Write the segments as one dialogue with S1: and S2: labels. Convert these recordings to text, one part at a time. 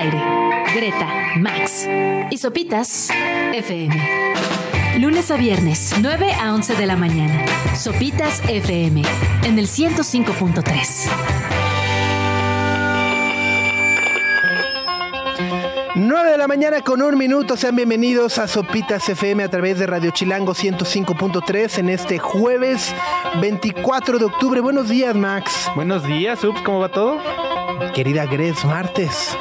S1: aire. Greta, Max y Sopitas FM. Lunes a viernes, 9 a 11 de la mañana. Sopitas FM en el 105.3.
S2: 9 de la mañana con un minuto, sean bienvenidos a Sopitas FM a través de Radio Chilango 105.3 en este jueves 24 de octubre. Buenos días, Max.
S3: Buenos días, Ups, ¿cómo va todo?
S2: Querida Gres, martes.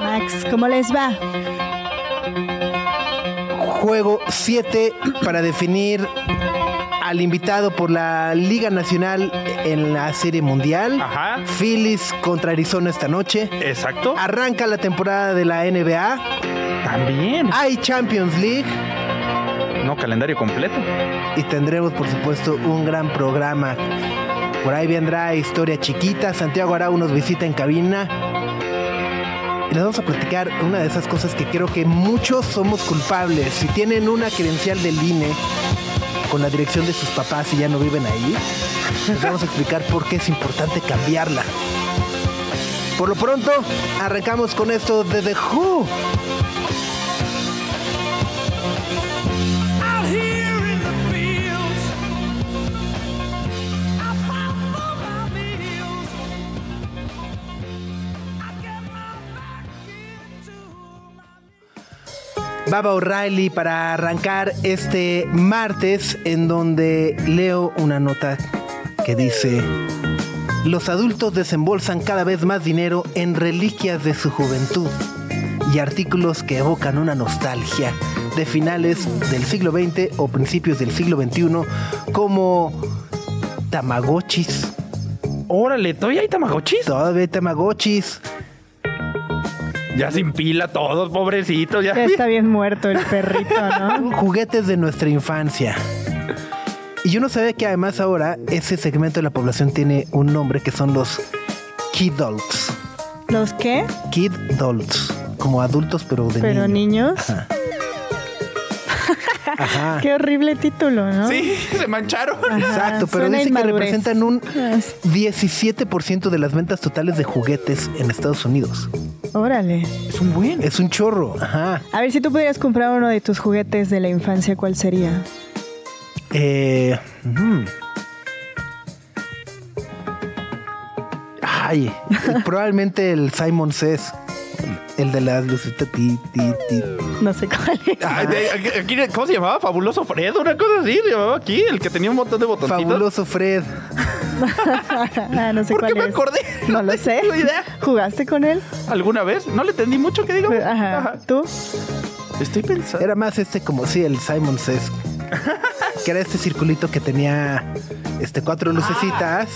S4: Max, ¿cómo les va?
S2: Juego 7 para definir al invitado por la Liga Nacional en la Serie Mundial.
S3: Ajá.
S2: Phillies contra Arizona esta noche.
S3: Exacto.
S2: Arranca la temporada de la NBA.
S3: También.
S2: Hay Champions League.
S3: No, calendario completo.
S2: Y tendremos, por supuesto, un gran programa. Por ahí vendrá Historia Chiquita. Santiago Arau nos visita en cabina. Y les vamos a platicar una de esas cosas que creo que muchos somos culpables. Si tienen una credencial del INE con la dirección de sus papás y ya no viven ahí, les vamos a explicar por qué es importante cambiarla. Por lo pronto, arrancamos con esto de The Who. Baba O'Reilly para arrancar este martes en donde leo una nota que dice los adultos desembolsan cada vez más dinero en reliquias de su juventud y artículos que evocan una nostalgia de finales del siglo XX o principios del siglo XXI como tamagotchis,
S3: Órale, ¿todavía hay tamagotchis?
S2: todavía hay tamagotchis,
S3: Ya sin pila todos, pobrecitos. Ya.
S4: Ya está bien muerto el perrito, ¿no?
S2: juguetes de nuestra infancia. Y yo no sabía que además ahora ese segmento de la población tiene un nombre que son los kidults.
S4: ¿Los qué?
S2: Kidults. Como adultos, pero de
S4: Pero
S2: niño.
S4: niños.
S2: Ajá. Ajá.
S4: Qué horrible título, ¿no?
S3: Sí, se mancharon.
S4: Ajá,
S2: Exacto, pero dice que
S4: inmadurez.
S2: representan un
S4: Ah, sí.
S2: 17% de las ventas totales de juguetes en Estados Unidos.
S4: Órale.
S3: Es un buen.
S2: Es un chorro. Ajá.
S4: A ver, si tú pudieras comprar uno de tus juguetes de la infancia, ¿cuál sería?
S2: Eh, ujú. Ay, probablemente el Simon Says. El de las lucitas. Ti, ti, ti.
S4: No sé cuál es.
S3: Aquí- ¿Cómo se llamaba? Fabuloso Fred, una cosa así se llamaba aquí, el que tenía un montón de botoncitos.
S2: Fabuloso Fred.
S4: Ah, no sé
S3: ¿Por
S4: cuál
S3: qué me
S4: es.
S3: acordé?
S4: No lo sé.
S3: idea.
S4: ¿Jugaste con él?
S3: ¿Alguna vez? No le entendí mucho que digamos.
S4: Ajá. ¿Tú?
S3: Estoy pensando.
S2: Era más este como sí, el Simon Says. que era este circulito que tenía este cuatro lucecitas.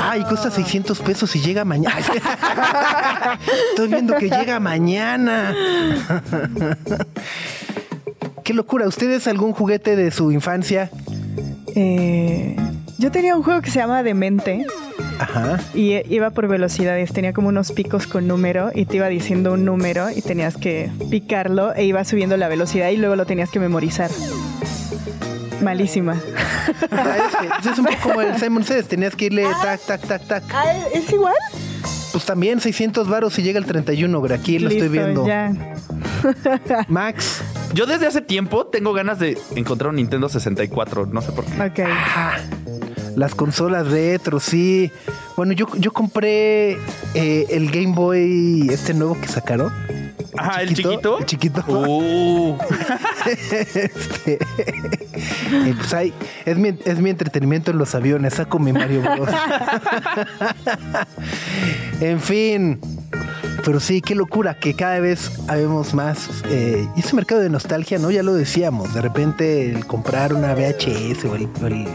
S2: Ay, cuesta 600 pesos y llega mañana. Estoy viendo que llega mañana. Qué locura. ¿Ustedes algún juguete de su infancia?
S4: Eh, yo tenía un juego que se llama Demente
S2: Ajá.
S4: y eh, iba por velocidades. Tenía como unos picos con número y te iba diciendo un número y tenías que picarlo e iba subiendo la velocidad y luego lo tenías que memorizar. Malísima.
S2: Es, que es un poco como el Simon Says. Tenías que irle tac, tac, tac, tac.
S4: Ah, ¿Es igual?
S2: Pues también 600 varos y llega el 31, pero aquí lo estoy viendo.
S4: Ya.
S2: Max.
S3: Yo desde hace tiempo tengo ganas de encontrar un Nintendo 64, no sé por qué.
S4: Ok.
S2: Ah, las consolas retro, sí. Bueno, yo, yo compré eh, el Game Boy, este nuevo que sacaron.
S3: Ajá, el chiquito.
S2: El chiquito.
S3: Uh,
S2: Este, y pues ahí, es mi, es mi entretenimiento en los aviones, saco mi Mario Bros. en fin. Pero sí, qué locura que cada vez habemos más. eh, y ese mercado de nostalgia, ¿no? Ya lo decíamos. De repente el comprar una VHS o el, el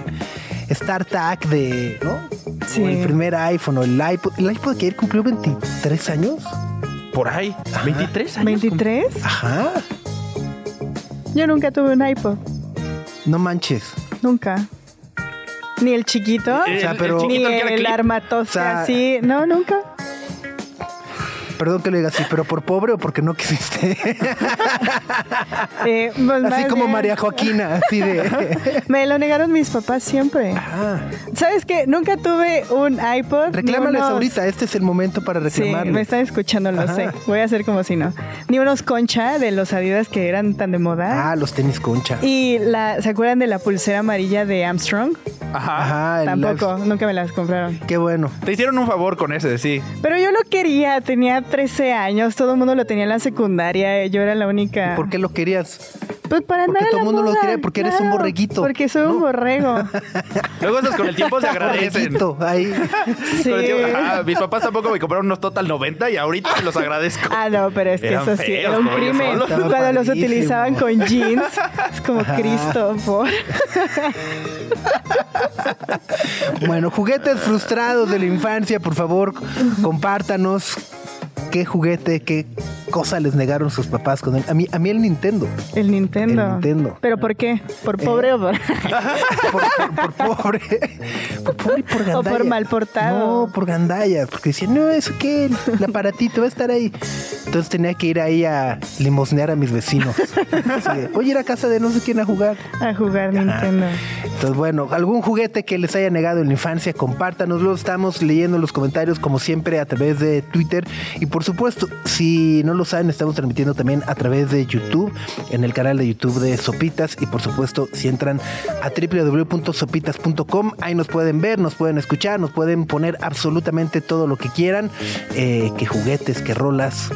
S2: StarTAC de, ¿no?
S4: Sí.
S2: O el primer iPhone o el iPod. El iPod que ayer cumplió 23 años.
S3: por ahí. 23 años.
S4: ¿23?
S2: Ajá.
S4: Yo nunca tuve un iPod.
S2: No manches.
S4: Nunca. Ni el chiquito.
S3: Eh,
S2: O sea,
S3: el- el
S2: pero-
S3: chiquito
S4: ni el
S2: O sea,
S4: así. No, nunca.
S2: Perdón que lo diga así, pero por pobre o porque no quisiste.
S4: Pues,
S2: así como
S4: bien,
S2: María Joaquina, así de.
S4: Me lo negaron mis papás siempre.
S2: Ah,
S4: ¿Sabes qué? Nunca tuve un iPod.
S2: reclámales
S4: unos-
S2: ahorita, este es el momento para
S4: Sí,
S2: reclamarles.
S4: me están escuchando, lo
S2: Ajá.
S4: sé. Voy a hacer como si no. Ni unos concha de los Adidas que eran tan de moda.
S2: Ah, los tenis concha.
S4: Y la, ¿se acuerdan de la pulsera amarilla de Armstrong?
S3: Ajá.
S2: Ajá,
S4: Tampoco, nunca me las compraron.
S2: Qué bueno.
S3: Te hicieron un favor con ese, sí.
S4: Pero yo lo quería, tenía 13 años, todo el mundo lo tenía en la secundaria, yo era la única.
S2: ¿Por qué lo querías?
S4: Pues para
S2: Porque
S4: andar a
S2: todo el mundo lo
S4: moda,
S2: quiere, porque eres un borreguito,
S4: Porque soy un borrego.
S3: Luego esos con el tiempo se agradecen.
S2: Borreguito, ahí.
S4: Sí.
S3: Con el tiempo- ajá, mis papás tampoco me compraron unos Total 90 y ahorita los agradezco.
S4: Ah, no, pero es que
S3: Eran
S4: eso sí,
S3: feos,
S4: era un crimen. Cuando los utilizaban con jeans, es como Cristo, por.
S2: Bueno, juguetes frustrados de la infancia, por favor, compártanos qué juguete, qué cosa les negaron sus papás con él. A mí, a mí el Nintendo.
S4: El Nintendo.
S2: El Nintendo.
S4: ¿Pero por qué? ¿Por pobre o por.?
S2: Por, por- por pobre. Por pobre y por
S4: O
S2: gandalla.
S4: por mal portado.
S2: No, por gandalla. Porque decían, no, ¿eso qué? El aparatito va a estar ahí. Entonces tenía que ir ahí a limosnear a mis vecinos. Oye, ir a casa de no sé quién a jugar.
S4: a jugar Nintendo.
S2: Entonces, bueno, algún juguete que les haya negado en la infancia, compártanoslo. Estamos leyendo los comentarios, como siempre, a través de Twitter. Y por supuesto, si no lo saben, estamos transmitiendo también a través de YouTube, en el canal de YouTube de Sopitas. Y por supuesto, si entran a www.sopitas.com, ahí nos pueden ver, nos pueden escuchar, nos pueden poner absolutamente todo lo que quieran. Eh, que juguetes, que rolas,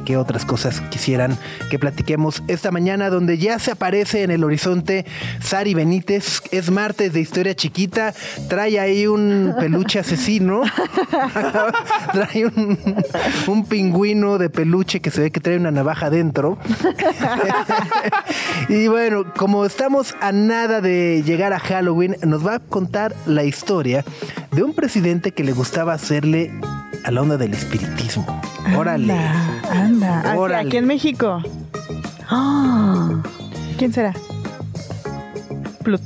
S2: qué otras cosas quisieran que platiquemos esta mañana, donde ya se aparece en el horizonte Sari Benítez. Es martes de historia chiquita. Trae ahí un peluche asesino. trae un, un pingüino de peluche que se ve que trae una navaja dentro. y bueno, como estamos a nada de llegar a Halloween, nos va a contar la historia de un presidente que le gustaba hacerle a la onda del espiritismo. Órale.
S4: Anda,
S2: Órale.
S4: Aquí en México. Ah, ¿Quién será? Plut-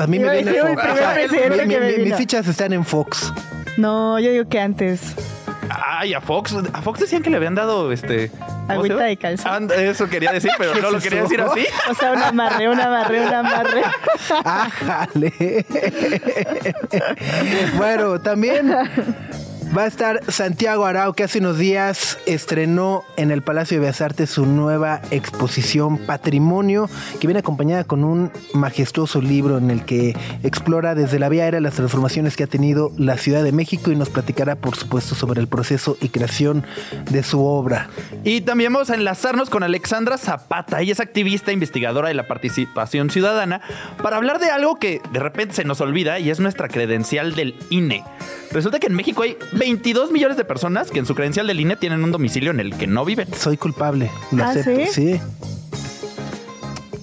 S2: A mí me viene Fox. mi- mi-
S4: vino.
S2: mis fichas están en Fox.
S4: No, yo digo que antes.
S3: Ay, a Fox, a Fox decían que le habían dado este. ¿cómo se
S4: Agüita de calzón.
S3: And- eso quería decir, pero
S2: ¿Qué
S3: no lo quería
S2: eso?
S3: decir así.
S4: O sea, un amarre, un amarre, un amarre.
S2: Ájale. bueno, también va a estar Santiago Arau, que hace unos días estrenó en el Palacio de Bellas Artes su nueva exposición Patrimonio, que viene acompañada con un majestuoso libro en el que explora desde la vía aérea las transformaciones que ha tenido la Ciudad de México y nos platicará, por supuesto, sobre el proceso y creación de su obra.
S3: Y también vamos a enlazarnos con Alexandra Zapata. Ella es activista investigadora de la participación ciudadana para hablar de algo que de repente se nos olvida y es nuestra credencial del INE. Resulta que en México hay 22 millones de personas que en su credencial del INE tienen un domicilio en el que no viven.
S2: Soy culpable, lo
S4: ¿Ah,
S2: acepto.
S4: sí?
S2: sí.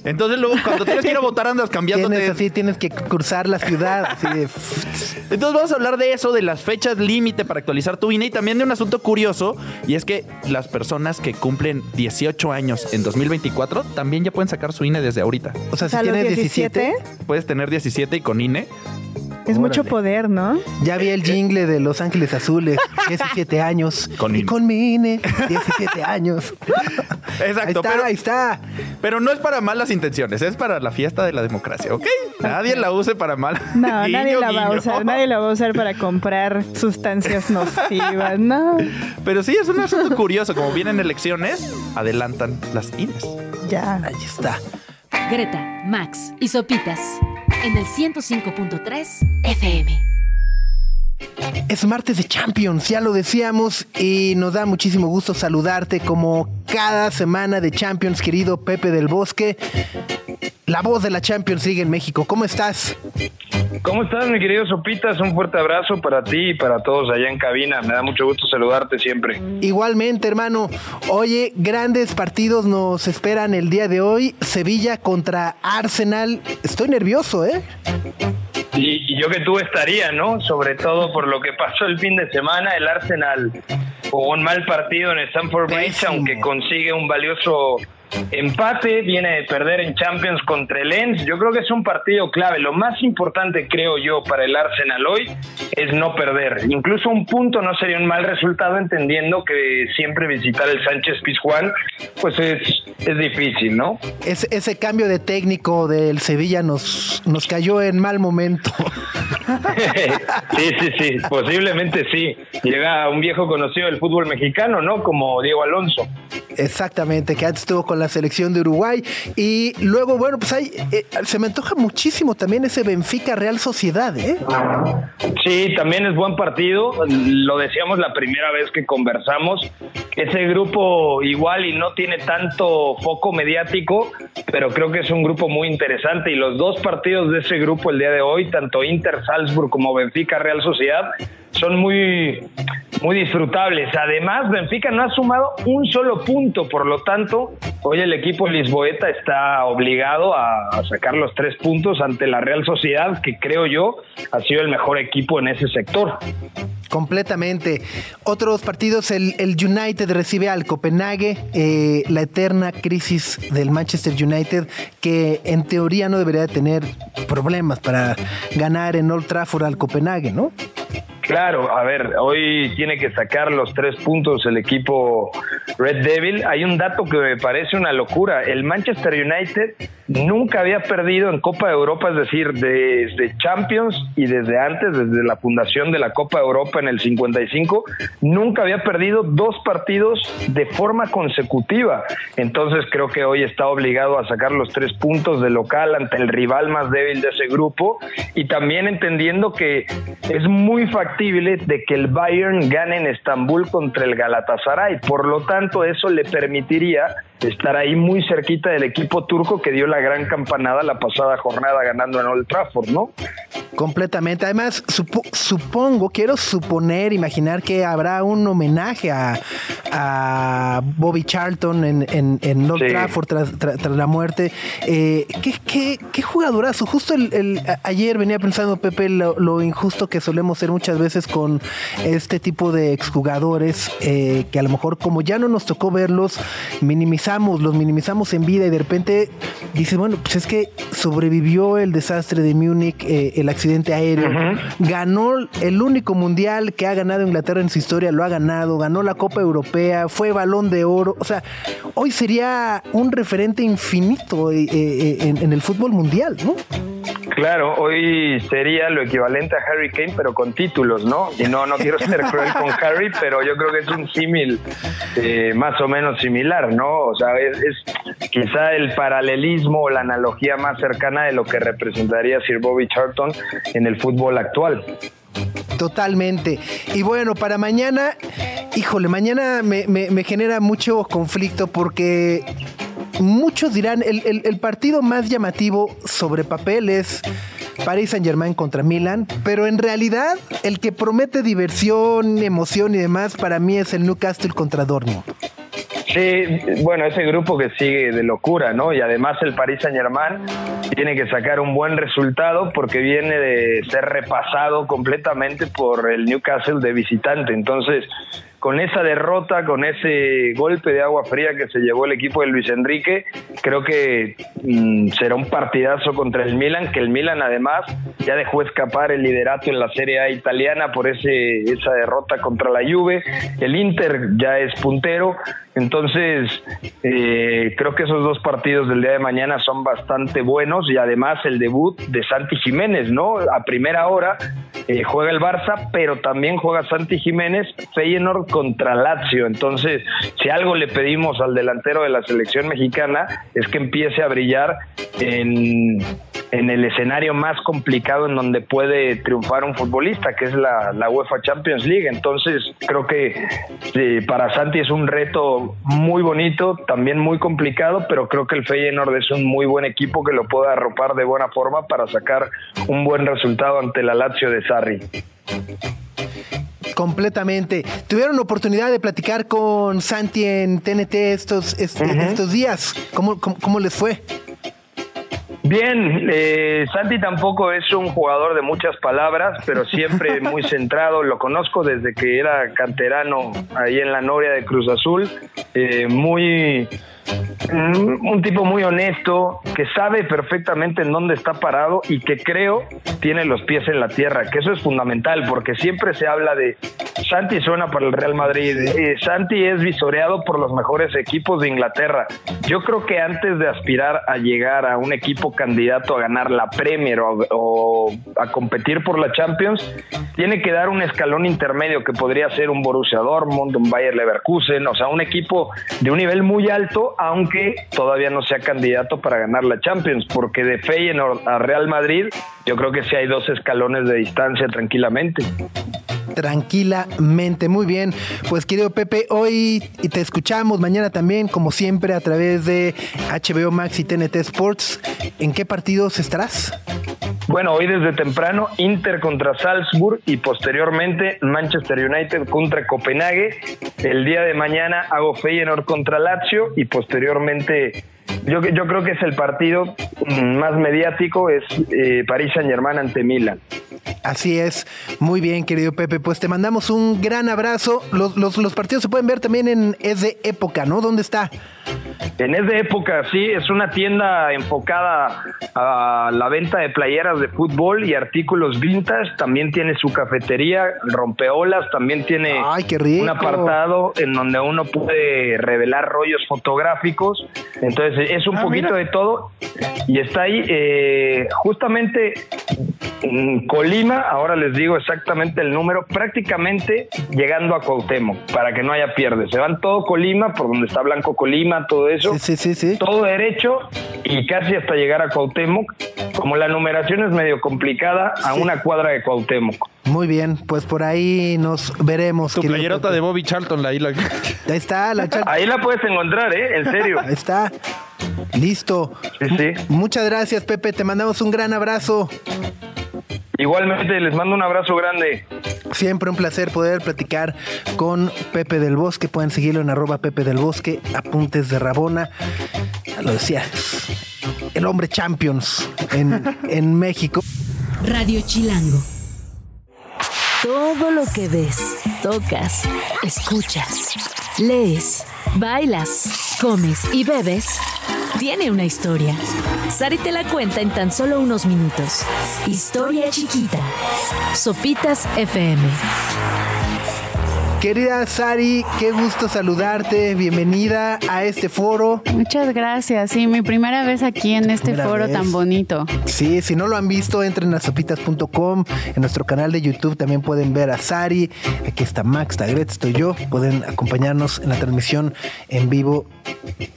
S3: Entonces luego cuando tienes que ir a votar andas cambiándote.
S2: Tienes así, tienes que cruzar la ciudad. Así de,
S3: Entonces vamos a hablar de eso, de las fechas límite para actualizar tu INE y también de un asunto curioso y es que las personas que cumplen 18 años en 2024 también ya pueden sacar su INE desde ahorita.
S2: o sea,
S4: O
S2: si tienes 17,
S3: Puedes tener 17 y con INE.
S4: Es mucho poder, ¿no?
S2: ya vi el jingle de Los Ángeles Azules, 17 años.
S3: Con
S2: y con mi INE, 17 años.
S3: Exacto,
S2: ahí está,
S3: pero,
S2: ahí está.
S3: pero no es para malas intenciones, es para la fiesta de la democracia, ¿ok? Nadie la use para mal.
S4: No,
S3: Guiño,
S4: nadie la va a usar. Nadie la va a usar para comprar sustancias nocivas. No,
S3: Pero sí, es un asunto curioso. Como vienen elecciones, adelantan las INES.
S4: ya.
S2: Ahí está.
S1: Greta, Max y Sopitas en el 105.3 FM.
S2: Es martes de Champions, ya lo decíamos, y nos da muchísimo gusto saludarte como cada semana de Champions, querido Pepe del Bosque. La voz de la Champions League en México. ¿Cómo estás?
S5: ¿Cómo estás, mi querido Sopitas? Un fuerte abrazo para ti y para todos allá en cabina. Me da mucho gusto saludarte siempre.
S2: Igualmente, hermano. Oye, grandes partidos nos esperan el día de hoy. Sevilla contra Arsenal. Estoy nervioso, ¿eh?
S5: Y, y yo que tú estaría, ¿no? Sobre todo por lo que pasó el fin de semana, el Arsenal jugó un mal partido en Stamford Bridge, aunque consigue un valioso empate, viene de perder en Champions contra el Lens. Yo creo que es un partido clave. Lo más importante, creo yo, para el Arsenal hoy es no perder. Incluso un punto no sería un mal resultado, entendiendo que siempre visitar el Sánchez Pizjuán, pues es, es difícil, ¿no?
S2: Ese, ese cambio de técnico del Sevilla nos, nos cayó en mal momento.
S5: sí, sí, sí, posiblemente sí. Llega un viejo conocido del fútbol mexicano, ¿no? Como Diego Alonso.
S2: Exactamente, que antes estuvo con la selección de Uruguay. Y luego, bueno, pues hay, eh, se me antoja muchísimo también ese Benfica Real Sociedad, ¿eh?
S5: Sí, también es buen partido. Lo decíamos la primera vez que conversamos. Ese grupo igual y no tiene tanto foco mediático, pero creo que es un grupo muy interesante. Y los dos partidos de ese grupo el día de hoy, tanto Inter Salzburg como Benfica Real Sociedad, son muy, muy disfrutables. Además, Benfica no ha sumado un solo punto, por lo tanto, hoy el equipo lisboeta está obligado a, sacar los tres puntos ante la Real Sociedad, que creo yo ha sido el mejor equipo en ese sector.
S2: Completamente. Otros partidos, el, el United recibe al Copenhague, eh, la eterna crisis del Manchester United, que en teoría no debería tener problemas para ganar en Old Trafford al Copenhague, ¿no?
S5: Claro, a ver, hoy tiene que sacar los tres puntos el equipo Red Devil. Hay un dato que me parece una locura. El Manchester United nunca había perdido en Copa de Europa, es decir, desde Champions y desde antes, desde la fundación de la Copa de Europa en el 55, nunca había perdido dos partidos de forma consecutiva. Entonces creo que hoy está obligado a sacar los tres puntos de local ante el rival más débil de ese grupo y también entendiendo que es muy factible de que el Bayern gane en Estambul contra el Galatasaray. Por lo tanto, eso le permitiría estar ahí muy cerquita del equipo turco que dio la gran campanada la pasada jornada ganando en Old Trafford, ¿no?
S2: Completamente. Además, supo- supongo, quiero suponer, imaginar que habrá un homenaje a, a Bobby Charlton en, en, en Old
S5: Sí.
S2: Trafford tras, tra- tras la muerte. Eh, ¿qué, qué, qué jugadorazo? Justo el, ayer venía pensando, Pepe, lo, lo injusto que solemos ser muchas veces con este tipo de exjugadores, eh, que a lo mejor como ya no nos tocó verlos, minimizamos, los minimizamos en vida y de repente dices, bueno, pues es que sobrevivió el desastre de Múnich, eh, el accidente aéreo, ganó el único mundial que ha ganado Inglaterra en su historia, lo ha ganado, ganó la Copa Europea, fue balón de oro, o sea, hoy sería un referente infinito eh, en, en el fútbol mundial, ¿no?
S5: Claro, hoy sería lo equivalente a Harry Kane, pero con ¿no? Y no, no quiero ser cruel con Harry, pero yo creo que es un símil eh, más o menos similar, ¿no? O sea, es, quizá el paralelismo o la analogía más cercana de lo que representaría Sir Bobby Charlton en el fútbol actual.
S2: Totalmente. Y bueno, para mañana, híjole, mañana me, me- me genera mucho conflicto porque muchos dirán, el, el- el partido más llamativo sobre papel es Paris Saint Germain contra Milan, pero en realidad el que promete diversión, emoción y demás para mí es el Newcastle contra Dortmund.
S5: Sí, bueno, ese grupo que sigue de locura, ¿no? Y además el Paris Saint Germain tiene que sacar un buen resultado porque viene de ser repasado completamente por el Newcastle de visitante. Entonces, con esa derrota, con ese golpe de agua fría que se llevó el equipo de Luis Enrique, creo que mm, será un partidazo contra el Milan, que el Milan además ya dejó escapar el liderato en la Serie A italiana por ese, esa derrota contra la Juve. El Inter ya es puntero, entonces eh, creo que esos dos partidos del día de mañana son bastante buenos y además el debut de Santi Jiménez, ¿no? A primera hora eh, juega el Barça, pero también juega Santi Jiménez, Feyenoord contra Lazio. Entonces, si algo le pedimos al delantero de la selección mexicana es que empiece a brillar en, en el escenario más complicado en donde puede triunfar un futbolista, que es la, la UEFA Champions League. Entonces, creo que eh, para Santi es un reto muy bonito, también muy complicado, pero creo que el Feyenoord es un muy buen equipo que lo puede arropar de buena forma para sacar un buen resultado ante la Lazio de Sarri.
S2: Completamente. Tuvieron oportunidad de platicar con Santi en TNT estos, estos días. ¿Cómo, cómo, cómo les fue?
S5: Bien, eh, Santi tampoco es un jugador de muchas palabras, pero siempre muy centrado. Lo conozco desde que era canterano ahí en la Noria de Cruz Azul. Eh, muy, un tipo muy honesto, que sabe perfectamente en dónde está parado y que creo tiene los pies en la tierra, que eso es fundamental porque siempre se habla de Santi suena para el Real Madrid, eh, Santi es visoreado por los mejores equipos de Inglaterra. Yo creo que antes de aspirar a llegar a un equipo candidato a ganar la Premier o, o a competir por la Champions, tiene que dar un escalón intermedio que podría ser un Borussia Dortmund, un Bayer Leverkusen, o sea, un equipo de un nivel muy alto, aunque todavía no sea candidato para ganar la Champions, porque de Feyenoord a Real Madrid, yo creo que sí hay dos escalones de distancia tranquilamente.
S2: Tranquilamente. Muy bien, pues querido Pepe, hoy te escuchamos, mañana también, como siempre, a través de HBO Max y TNT Sports. ¿En qué partidos estarás?
S5: Bueno, hoy desde temprano Inter contra Salzburg y posteriormente Manchester United contra Copenhague. El día de mañana hago Feyenoord contra Lazio y posteriormente yo, yo creo que es el partido mm, más mediático, es eh, París Saint Germain ante Milan.
S2: Así es, muy bien, querido Pepe. Pues te mandamos un gran abrazo. Los, los, los partidos se pueden ver también en Es de Época, ¿no? ¿Dónde está?
S5: En Es de Época, sí, es una tienda enfocada a la venta de playeras de fútbol y artículos vintage. También tiene su cafetería, rompeolas, también tiene
S2: Ay, qué rico.
S5: un apartado en donde uno puede revelar rollos fotográficos. Entonces es un
S2: Ah,
S5: poquito
S2: mira.
S5: de todo y está ahí eh, justamente en Colima, ahora les digo exactamente el número, prácticamente llegando a Cuauhtémoc, para que no haya pierde. Se van todo Colima, por donde está Blanco Colima, todo eso
S2: Sí, sí, sí,
S5: todo derecho y casi hasta llegar a Cuauhtémoc. Como la numeración es medio complicada, a
S2: Sí.
S5: una cuadra de Cuauhtémoc.
S2: Muy bien, pues por ahí nos veremos.
S3: Tu playerota de Bobby Charlton, la.
S2: Ahí está, la chal-
S5: Ahí la puedes encontrar, ¿eh? En serio.
S2: Ahí está. Listo.
S5: Sí, sí.
S2: Muchas gracias, Pepe. Te mandamos un gran abrazo.
S5: Igualmente, les mando un abrazo grande.
S2: Siempre un placer poder platicar con Pepe del Bosque. Pueden seguirlo en arroba Pepe del Bosque, apuntes de Rabona. Ya lo decía, el hombre champions en, en México.
S1: Radio Chilango. Todo lo que ves, tocas, escuchas, lees, bailas, comes y bebes tiene una historia. Sari te la cuenta en tan solo unos minutos. Historia chiquita. Sopitas FM.
S2: Querida Sari, qué gusto saludarte. Bienvenida a este foro.
S6: Muchas gracias. Sí, mi primera vez aquí en este foro
S2: vez.
S6: tan bonito.
S2: Sí, si no lo han visto, entren a sopitas.com. En nuestro canal de YouTube también pueden ver a Sari. Aquí está Max, Tagret, estoy yo. Pueden acompañarnos en la transmisión en vivo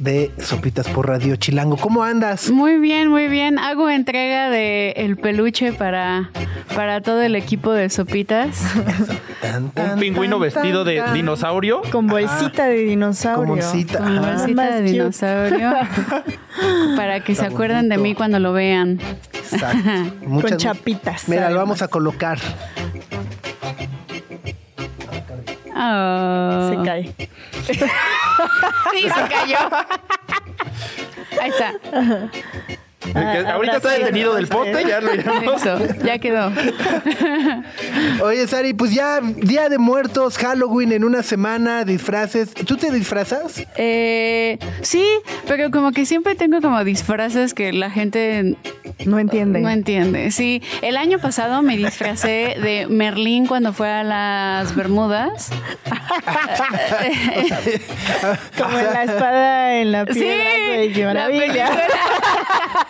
S2: de Sopitas por Radio Chilango. ¿Cómo andas?
S6: Muy bien, muy bien. Hago entrega de el peluche para, para todo el equipo de sopitas.
S2: Tan,
S3: Un pingüino
S2: tan,
S3: vestido de dinosaurio.
S4: Con bolsita de dinosaurio.
S2: Como bolsita.
S6: Con
S2: Ajá.
S6: bolsita de
S4: cute.
S6: dinosaurio. para que se acuerden de mí cuando lo vean.
S2: Exacto. Muchas-
S4: chapitas,
S2: Mira, lo vamos a colocar.
S6: Oh.
S4: Se cae.
S6: Sí, se cayó. Ahí está.
S3: Que ahorita está detenido del poste, ya lo llamamos.
S6: Eso, ya quedó.
S2: Oye, Sari, pues ya Día de Muertos, Halloween en una semana, disfraces. ¿Tú te disfrazas?
S6: Eh, sí, pero como que siempre tengo como disfraces que la gente
S4: No entiende.
S6: no entiende. Sí, el año pasado me disfracé de Merlín cuando fue a las Bermudas.
S4: Como en la espada en la
S6: Sí,
S4: piedra, qué
S6: la
S4: maravilla.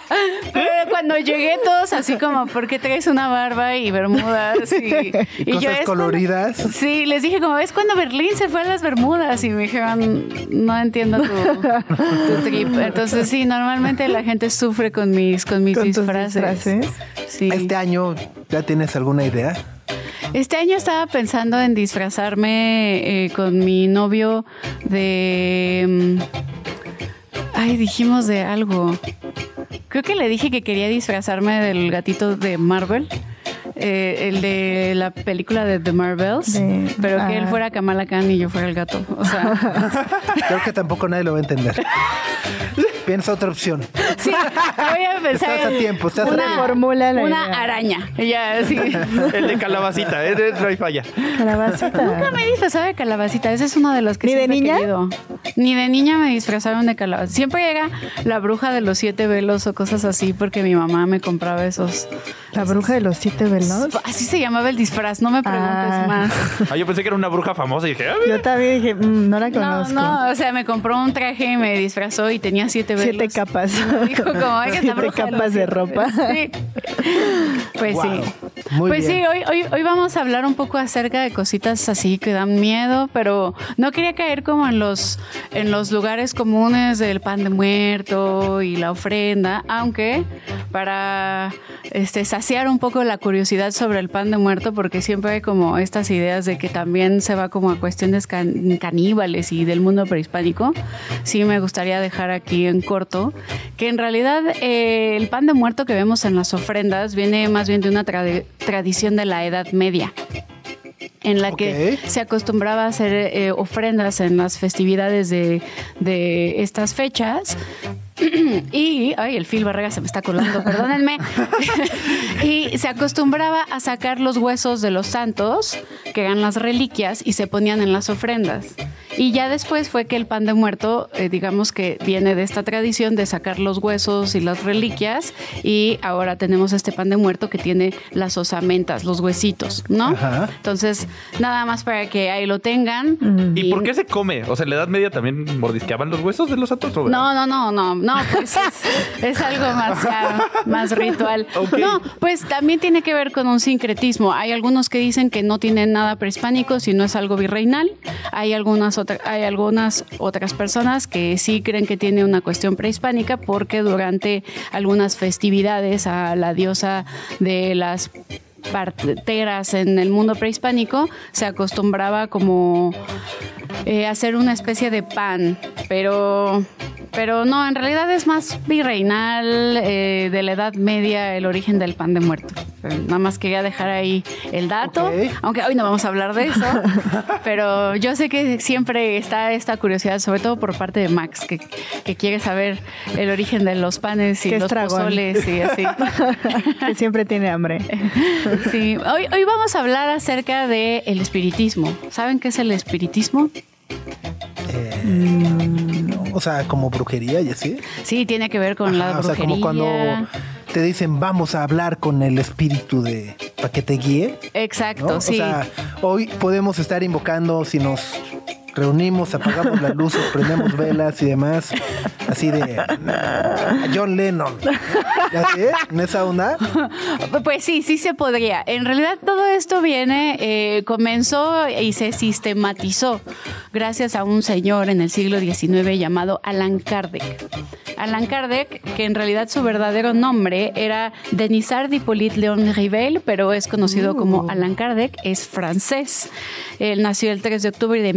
S6: Pero cuando llegué todos así como, ¿por qué traes una barba y bermudas? Y, y
S2: Cosas coloridas.
S6: Sí, les dije como, es cuando Berlín se fue a las Bermudas y me dijeron, no entiendo tu, tu trip. Entonces sí, normalmente la gente sufre con mis, con mis
S4: Con
S6: disfraces.
S4: disfraces.
S6: Sí.
S2: Este año, ¿ya tienes alguna idea?
S6: Este año estaba pensando en disfrazarme eh, con mi novio de... mm, Ay, dijimos de algo. Creo que le dije que quería disfrazarme del gatito de Marvel. eh, el de la película de The Marvels,
S4: De-
S6: pero que él
S4: ah.
S6: fuera Kamala Khan y yo fuera el gato. O sea,
S2: Creo que tampoco nadie lo va a entender. Piensa otra opción.
S6: sí, voy a pensar
S2: Estás a tiempo, estás a
S6: una,
S2: tiempo.
S4: Formula la
S6: una
S4: idea.
S6: araña. Ya, sí.
S3: El de calabacita, eh, no hay falla.
S4: Calabacita.
S6: Nunca me he disfrazado de calabacita. Ese es uno de los que
S4: ¿Ni de
S6: siempre he
S4: niña?
S6: querido. ni de niña me disfrazaron de calabaza. Siempre llega la bruja de los siete velos o cosas así porque mi mamá me compraba esos.
S4: La bruja de los siete velos.
S6: Así se llamaba el disfraz, no me preguntes
S4: Ah.
S6: más.
S3: Ah, yo pensé que era una bruja famosa y dije, ah,
S4: Yo también dije, "Mm, no la
S6: No,
S4: conozco.
S6: no, o sea, me compró un traje y me disfrazó y tenía siete velos.
S4: Siete capas.
S6: Dijo como, "Oiga, la
S4: Siete capas de
S6: siete
S4: ropa.
S6: velos". Sí. Pues
S2: Wow.
S6: sí.
S2: Muy
S6: pues
S2: bien.
S6: sí, hoy, hoy, hoy vamos a hablar un poco acerca de cositas así que dan miedo, pero no quería caer como en los, en los lugares comunes del pan de muerto y la ofrenda, aunque para este, saciar un poco la curiosidad sobre el pan de muerto, porque siempre hay como estas ideas de que también se va como a cuestiones can- caníbales y del mundo prehispánico, sí me gustaría dejar aquí en corto que en realidad eh, el pan de muerto que vemos en las ofrendas viene más bien de una tradi- tradición de la Edad Media en la que se acostumbraba a hacer eh, ofrendas en las festividades de, de estas fechas. Y, ay, el Phil Barrega se me está colando, perdónenme. y se acostumbraba a sacar los huesos de los santos, que eran las reliquias, y se ponían en las ofrendas. Y ya después fue que el pan de muerto, eh, digamos que viene de esta tradición de sacar los huesos y las reliquias, y ahora tenemos este pan de muerto que tiene las osamentas, los huesitos, ¿no?
S2: Ajá.
S6: Entonces, nada más para que ahí lo tengan.
S3: ¿y por qué se come? O sea, en la Edad Media también mordisqueaban los huesos de los santos. ¿o?
S6: No, no, no, no, no, pues es, es algo más, ya, más ritual. No, pues también tiene que ver con un sincretismo. Hay algunos que dicen que no tienen nada prehispánico, sino es algo virreinal. Hay algunas, hay algunas otras personas que sí creen que tiene una cuestión prehispánica porque durante algunas festividades a la diosa de las parteras en el mundo prehispánico se acostumbraba como eh, hacer una especie de pan, pero, pero no, en realidad es más virreinal eh, de la Edad Media el origen del pan de muerto. Nada más quería dejar ahí el dato, aunque hoy no vamos a hablar de eso, pero yo sé que siempre está esta curiosidad, sobre todo por parte de Max, que, que quiere saber el origen de los panes y los pozoles y así.
S4: que siempre tiene hambre.
S6: Sí, hoy, hoy vamos a hablar acerca del el espiritismo. ¿Saben qué es el espiritismo?
S2: O sea, como brujería y así.
S6: Sí, tiene que ver con la
S2: Ajá, o sea,
S6: brujería.
S2: como cuando te dicen vamos a hablar con el espíritu de para que te guíe.
S6: Exacto,
S2: ¿no?
S6: sí.
S2: O sea, hoy podemos estar invocando si nos reunimos, apagamos las luces, prendemos velas y demás, así de John Lennon. ¿Así? ¿En esa onda?
S6: Pues sí, sí se podría. En realidad todo esto viene, eh, comenzó y se sistematizó gracias a un señor en el siglo XIX llamado Allan Kardec. Allan Kardec, que en realidad su verdadero nombre era Denisard Hippolyte Léon Rivel, pero es conocido como Allan Kardec, es francés. Él nació el 3 de octubre de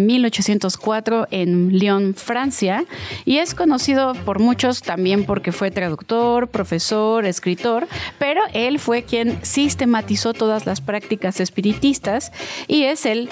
S6: 1804 en Lyon, Francia, y es conocido por muchos también porque fue traductor, profesor, escritor, pero él fue quien sistematizó todas las prácticas espiritistas y es el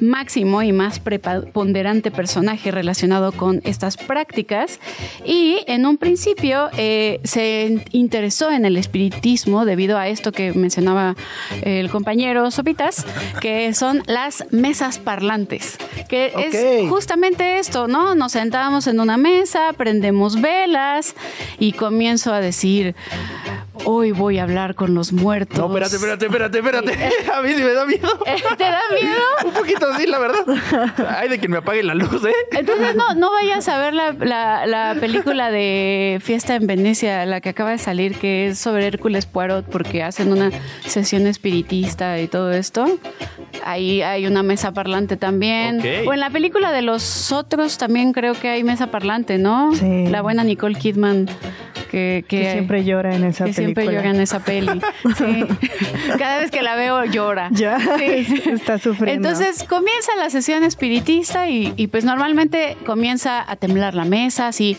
S6: máximo y más preponderante personaje relacionado con estas prácticas. Y en un principio eh, se interesó en el espiritismo debido a esto que mencionaba el compañero Sopitas, que son las mesas parlantes, que Es justamente esto, ¿no? Nos sentábamos en una mesa, prendemos velas y comienzo a decir, hoy voy a hablar con los muertos.
S3: No, espérate, espérate, espérate, espérate. A mí sí me da miedo.
S6: ¿Te da miedo?
S3: Un poquito así, la verdad. Ay, de que me apague la luz, ¿eh?
S6: Entonces no, no vayas a ver la, la- la película de Fiesta en Venecia, la que acaba de salir, que es sobre Hércules Poirot, porque hacen una sesión espiritista y todo esto. Ahí hay una mesa parlante también.
S3: Ok.
S6: O en la película de los otros también creo que hay mesa parlante, ¿no?
S4: Sí.
S6: La buena Nicole Kidman. Que, que,
S4: Que siempre llora en esa
S6: siempre llora en esa peli. Sí. Cada vez que la veo llora.
S4: Ya,
S6: Sí.
S4: está sufriendo.
S6: Entonces comienza la sesión espiritista y, y, pues normalmente comienza a temblar la mesa, así.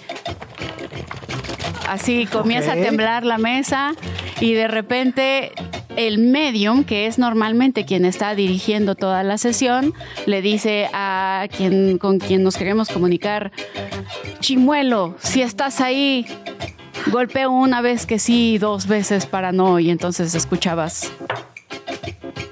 S6: Así comienza a temblar la mesa y de repente el medium, que es normalmente quien está dirigiendo toda la sesión, le dice a quien con quien nos queremos comunicar, Chimuelo, si estás ahí, golpeo una vez que sí, dos veces para no, y entonces escuchabas.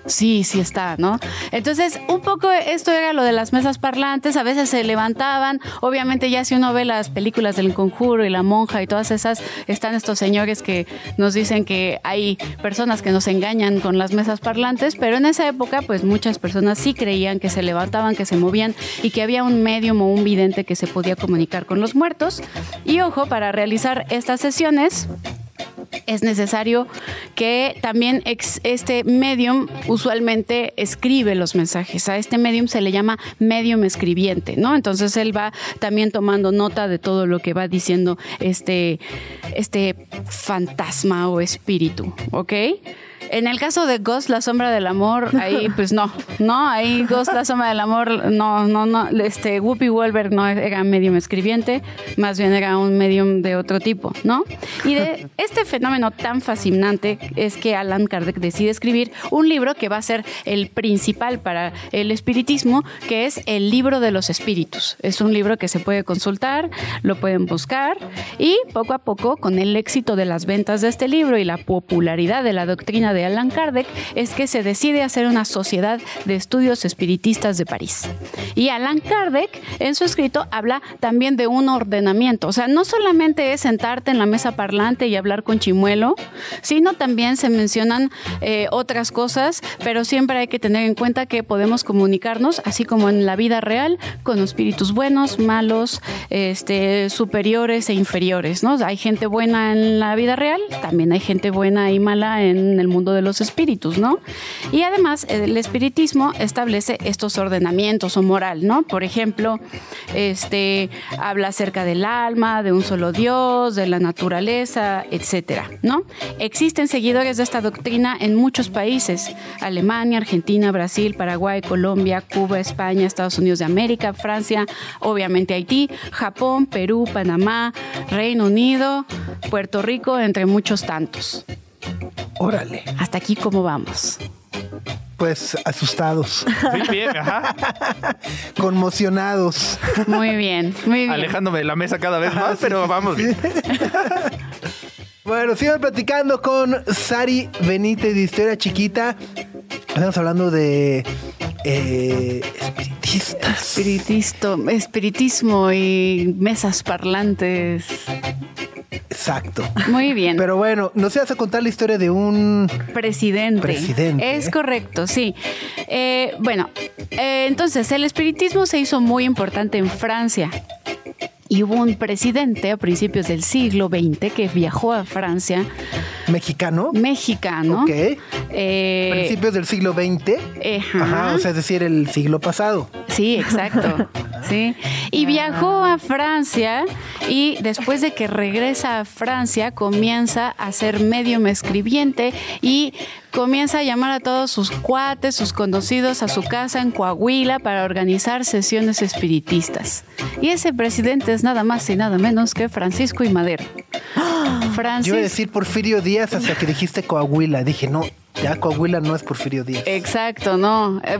S6: Sí, sí está, ¿no? Entonces, un poco esto era lo de las mesas parlantes, a veces se levantaban, obviamente ya si uno ve las películas del conjuro y la monja y todas esas, están estos señores que nos dicen que hay personas que nos engañan con las mesas parlantes, pero en esa época pues muchas personas sí creían que se levantaban, que se movían y que había un medium o un vidente que se podía comunicar con los muertos. Y ojo, para realizar estas sesiones, es necesario que también este medium usualmente escribe los mensajes. A este medium se le llama medium escribiente, ¿no? Entonces él va también tomando nota de todo lo que va diciendo este, este fantasma o espíritu, ¿ok? En el caso de Ghost, la sombra del amor, ahí pues no, no, ahí Ghost, la sombra del amor, no, no, no, este Whoopi Wolver no era medium escribiente, más bien era un medium de otro tipo, ¿no? Y de este fenómeno tan fascinante es que Alan Kardec decide escribir un libro que va a ser el principal para el espiritismo, que es el libro de los espíritus. Es un libro que se puede consultar, lo pueden buscar y poco a poco, con el éxito de las ventas de este libro y la popularidad de la doctrina de Allan Kardec, es que se decide hacer una sociedad de estudios espiritistas de París. Y Allan Kardec, en su escrito, habla también de un ordenamiento. O sea, no solamente es sentarte en la mesa parlante y hablar con chimuelo, sino también se mencionan eh, otras cosas, pero siempre hay que tener en cuenta que podemos comunicarnos, así como en la vida real, con espíritus buenos, malos, este, superiores e inferiores, ¿no? Hay gente buena en la vida real, también hay gente buena y mala en el mundo de los espíritus, ¿no? Y además el espiritismo establece estos ordenamientos o moral, ¿no? Por ejemplo, este habla acerca del alma, de un solo Dios, de la naturaleza, etcétera, ¿no? Existen seguidores de esta doctrina en muchos países: Alemania, Argentina, Brasil, Paraguay, Colombia, Cuba, España, Estados Unidos de América, Francia, obviamente Haití, Japón, Perú, Panamá, Reino Unido, Puerto Rico, entre muchos tantos.
S2: Órale.
S6: Hasta aquí cómo vamos.
S2: Pues asustados,
S3: Sí, bien, ajá.
S2: conmocionados.
S6: Muy bien, muy bien.
S3: Alejándome de la mesa cada vez más, pero vamos bien.
S2: Bueno, sigan platicando con Sari Benítez de Historia Chiquita. Estamos hablando de eh, espiritistas.
S6: Espiritisto, espiritismo y mesas parlantes.
S2: Exacto.
S6: Muy bien.
S2: Pero bueno, nos ibas a contar la historia de un...
S6: Presidente.
S2: Presidente.
S6: Es correcto, sí. Eh, bueno, eh, entonces el espiritismo se hizo muy importante en Francia. Y hubo un presidente a principios del siglo XX que viajó a Francia,
S2: mexicano.
S6: mexicano.
S2: Ok.
S6: Eh,
S2: Principios del siglo XX.
S6: Ajá.
S2: Ajá, o sea, es decir, el siglo pasado.
S6: Sí, exacto. Sí. Y viajó a Francia y después de que regresa a Francia comienza a ser medium escribiente y comienza a llamar a todos sus cuates, sus conocidos a su casa en Coahuila para organizar sesiones espiritistas. Y ese presidente es nada más y nada menos que Francisco y Madero.
S2: Yo
S6: Francis-
S2: iba a decir Porfirio Díaz hasta que dijiste Coahuila. Dije, no, ya Coahuila no es Porfirio Díaz.
S6: Exacto, no. Eh,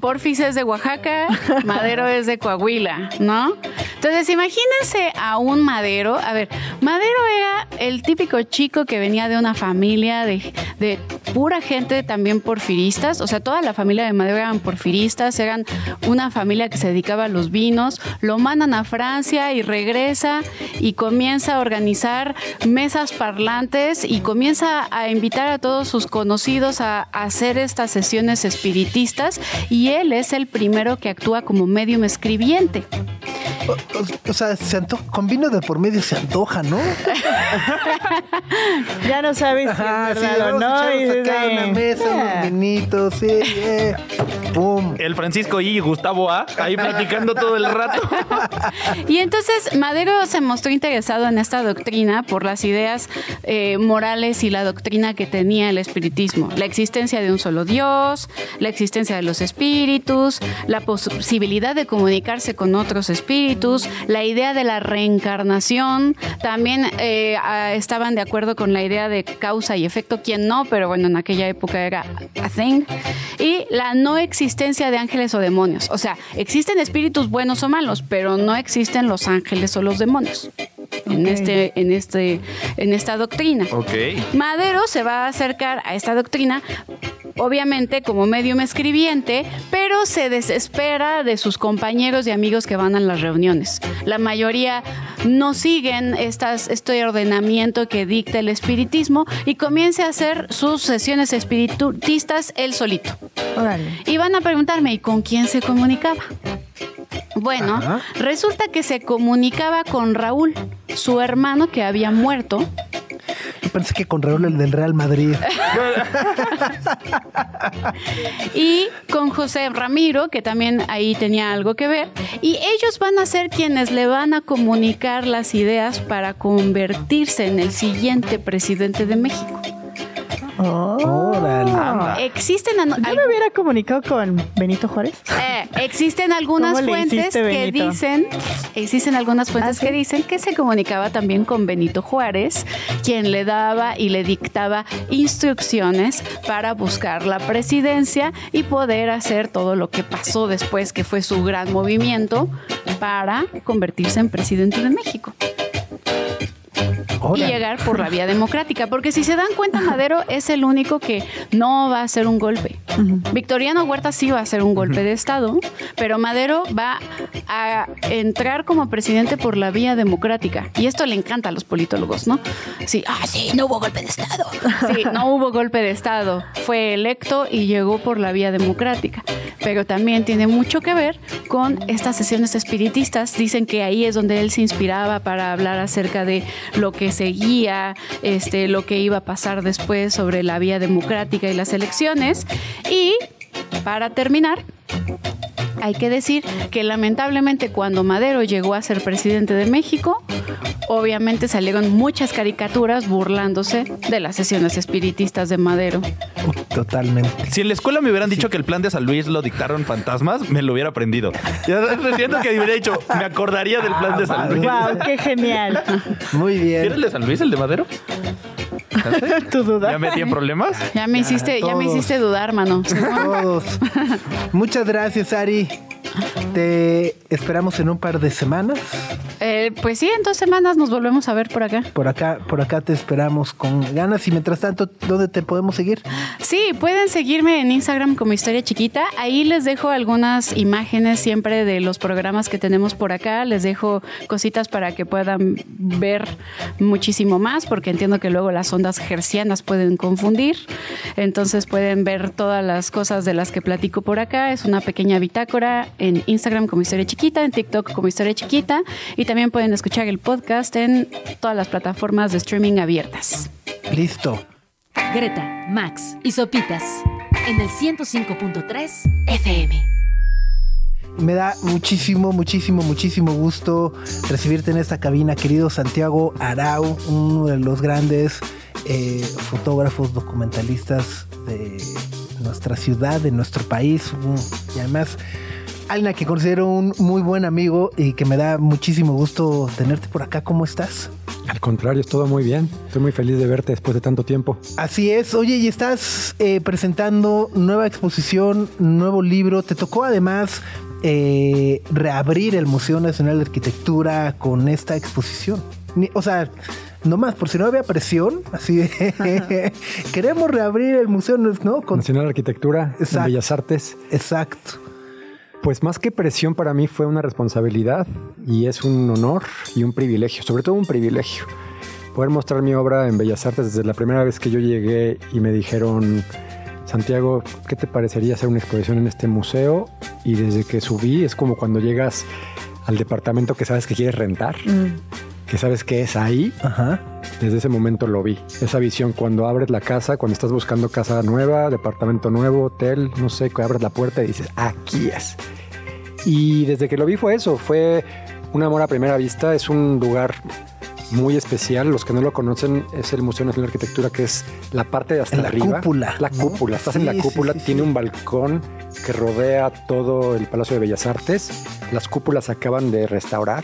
S6: Porfis es de Oaxaca, Madero es de Coahuila, ¿no? Entonces, imagínense a un Madero. A ver, Madero era el típico chico que venía de una familia de, de pura gente también porfiristas. O sea, toda la familia de Madero eran porfiristas, eran una familia que se dedicaba a los vinos. Lo mandan a Francia y regresa y comienza a organizar mesas parlantes y comienza a invitar a todos sus conocidos a, a hacer estas sesiones espiritistas y él es el primero que actúa como medium escribiente.
S2: O, o- o sea, se anto- con vino de por medio se antoja, ¿no?
S4: Ya no sabes si
S2: Ajá,
S4: es
S2: sí,
S4: o no. y
S2: acá
S4: de-
S2: una mesa,
S4: Ah.
S2: unos vinitos, sí, eh.
S3: El Francisco I y Gustavo A, ahí platicando todo el rato.
S6: Y entonces Madero se mostró interesado en esta doctrina por las ideas eh, morales y la doctrina que tenía el espiritismo. La existencia de un solo Dios, la existencia de los espíritus, la posibilidad de comunicarse con otros espíritus, la idea de la reencarnación. También eh, estaban de acuerdo con la idea de causa y efecto, quien no, pero bueno, en aquella época era a thing. Y la no existencia de ángeles o demonios. O sea, existen espíritus buenos o malos, pero no existen los ángeles o los demonios. En, este, en, este, en esta doctrina.
S3: Ok.
S6: Madero se va a acercar a esta doctrina obviamente como medium escribiente, pero se desespera de sus compañeros y amigos que van a las reuniones. La mayoría no siguen estas, este ordenamiento que dicta el espiritismo y comienza a hacer sus sesiones espiritistas él solito.
S4: Órale.
S6: Y van a preguntarme, ¿y con quién se comunicaba? Bueno,
S2: Ajá.
S6: resulta que se comunicaba con Raúl, su hermano que había muerto.
S2: Yo pensé que con Raúl el del Real Madrid.
S6: y con José Ramiro, que también ahí tenía algo que ver, y ellos van a ser quienes le van a comunicar las ideas para convertirse en el siguiente presidente de México.
S2: Órale.
S6: Existen
S4: Yo me hubiera comunicado con Benito Juárez.
S6: eh, existen algunas
S4: ¿Cómo le
S6: fuentes
S4: hiciste,
S6: que dicen, existen algunas fuentes
S4: ¿Ah, sí?
S6: que dicen que se comunicaba también con Benito Juárez, quien le daba y le dictaba instrucciones para buscar la presidencia y poder hacer todo lo que pasó después, que fue su gran movimiento para convertirse en presidente de México. Y llegar por la vía democrática. Porque si se dan cuenta, Madero es el único que no va a hacer un golpe. Victoriano Huerta sí va a hacer un golpe de Estado, pero Madero va a entrar como presidente por la vía democrática. Y esto le encanta a los politólogos, ¿no? Sí, ah, sí, no hubo golpe de Estado. Sí, no hubo golpe de Estado. Fue electo y llegó por la vía democrática. Pero también tiene mucho que ver con estas sesiones espiritistas. Dicen que ahí es donde él se inspiraba para hablar acerca de lo que seguía, este, lo que iba a pasar después sobre la vía democrática y las elecciones. Y para terminar, hay que decir que lamentablemente cuando Madero llegó a ser presidente de México, obviamente salieron muchas caricaturas burlándose de las sesiones espiritistas de Madero.
S2: Totalmente.
S3: Si en la escuela me hubieran dicho que el plan de San Luis lo dictaron fantasmas, me lo hubiera aprendido. Ya siento que me hubiera dicho, me acordaría del plan de San Luis.
S4: ¡Wow! ¡Qué genial!
S2: Muy
S3: ¿Era el
S2: bien.
S3: de San Luis, el de Madero?
S4: ¿Tu duda?
S3: ¿Ya metí en problemas?
S6: Ya me hiciste, ya me hiciste dudar, mano.
S2: Todos. Muchas gracias, Ari. Te esperamos en un par de semanas.
S6: Eh, pues sí, en dos semanas nos volvemos a ver por acá.
S2: Por acá, por acá te esperamos con ganas. Y mientras tanto, ¿dónde te podemos seguir?
S6: Sí, pueden seguirme en Instagram como Historia Chiquita. Ahí les dejo algunas imágenes siempre de los programas que tenemos por acá. Les dejo cositas para que puedan ver muchísimo más, porque entiendo que luego las ondas gercianas pueden confundir. Entonces pueden ver todas las cosas de las que platico por acá. Es una pequeña bitácora en Instagram como Historia Chiquita, en TikTok como Historia Chiquita. Y también pueden escuchar el podcast en todas las plataformas de streaming abiertas.
S2: Listo.
S1: Greta, Max y Sopitas en el 105.3 FM.
S2: Me da muchísimo, muchísimo, muchísimo gusto recibirte en esta cabina, querido Santiago Arau, uno de los grandes eh, fotógrafos documentalistas de nuestra ciudad, de nuestro país, y además alguien a que considero un muy buen amigo y que me da muchísimo gusto tenerte por acá. ¿Cómo estás?
S7: Al contrario, es todo muy bien. Estoy muy feliz de verte después de tanto tiempo.
S2: Así es. Oye, y estás eh, presentando nueva exposición, nuevo libro. Te tocó además eh, reabrir el Museo Nacional de Arquitectura con esta exposición. Ni- o sea, no más, por si no había presión, así de, queremos reabrir el museo, ¿no? Con,
S7: Nacional de Arquitectura, en
S2: Exacto.
S7: Bellas Artes.
S2: exacto.
S7: Pues más que presión para mí fue una responsabilidad y es un honor y un privilegio, sobre todo un privilegio. Poder mostrar mi obra en Bellas Artes desde la primera vez que yo llegué y me dijeron, Santiago, ¿qué te parecería hacer una exposición en este museo? Y desde que subí es como cuando llegas al departamento que sabes que quieres rentar, que sabes que es ahí,
S2: Ajá.
S7: Desde ese momento lo vi. Esa visión cuando abres la casa, cuando estás buscando casa nueva, departamento nuevo, hotel, no sé, que abres la puerta y dices, aquí es. Y desde que lo vi fue eso, fue un amor a primera vista, es un lugar muy especial. Los que no lo conocen es el Museo Nacional de Arquitectura, que es la parte de hasta
S2: la
S7: arriba.
S2: cúpula,
S7: La
S2: ¿no?
S7: cúpula, estás
S2: Sí,
S7: en la cúpula,
S2: sí, sí.
S7: tiene un balcón que rodea todo el Palacio de Bellas Artes. Las cúpulas se acaban de restaurar,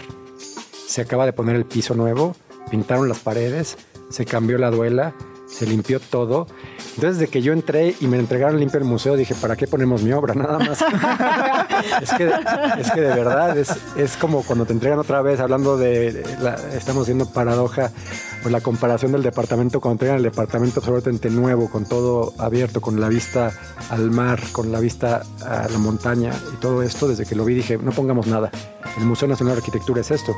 S7: se acaba de poner el piso nuevo, pintaron las paredes, se cambió la duela, se limpió todo. Entonces, desde que yo entré y me entregaron limpio el museo, dije, ¿para qué ponemos mi obra? Nada más. es, que, es que de verdad es, es como cuando te entregan otra vez, hablando de, la- estamos haciendo paradoja, pues la comparación del departamento cuando tenían el departamento absolutamente nuevo, con todo abierto, con la vista al mar, con la vista a la montaña y todo esto, desde que lo vi dije, no pongamos nada. El Museo Nacional de Arquitectura es esto.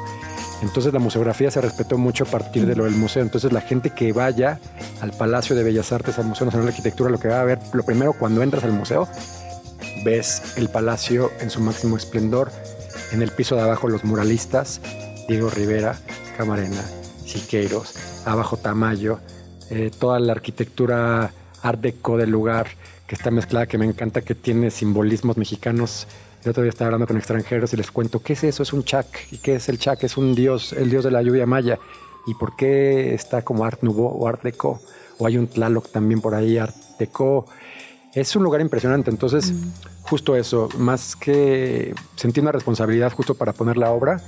S7: Entonces la museografía se respetó mucho a partir de lo del museo. Entonces la gente que vaya al Palacio de Bellas Artes, al Museo Nacional de Arquitectura, lo que va a ver, lo primero cuando entras al museo, ves el palacio en su máximo esplendor. En el piso de abajo los muralistas, Diego Rivera, Camarena, Siqueiros, abajo Tamayo, eh, toda la arquitectura art deco del lugar que está mezclada, que me encanta, que tiene simbolismos mexicanos. El otro día estaba hablando con extranjeros y les cuento, ¿qué es eso? Es un chac. ¿Y qué es el chac? Es un dios, el dios de la lluvia maya. ¿Y por qué está como art nouveau o art deco? O hay un Tlaloc también por ahí, art deco. Es un lugar impresionante, entonces justo eso, más que sentí una responsabilidad justo para poner la obra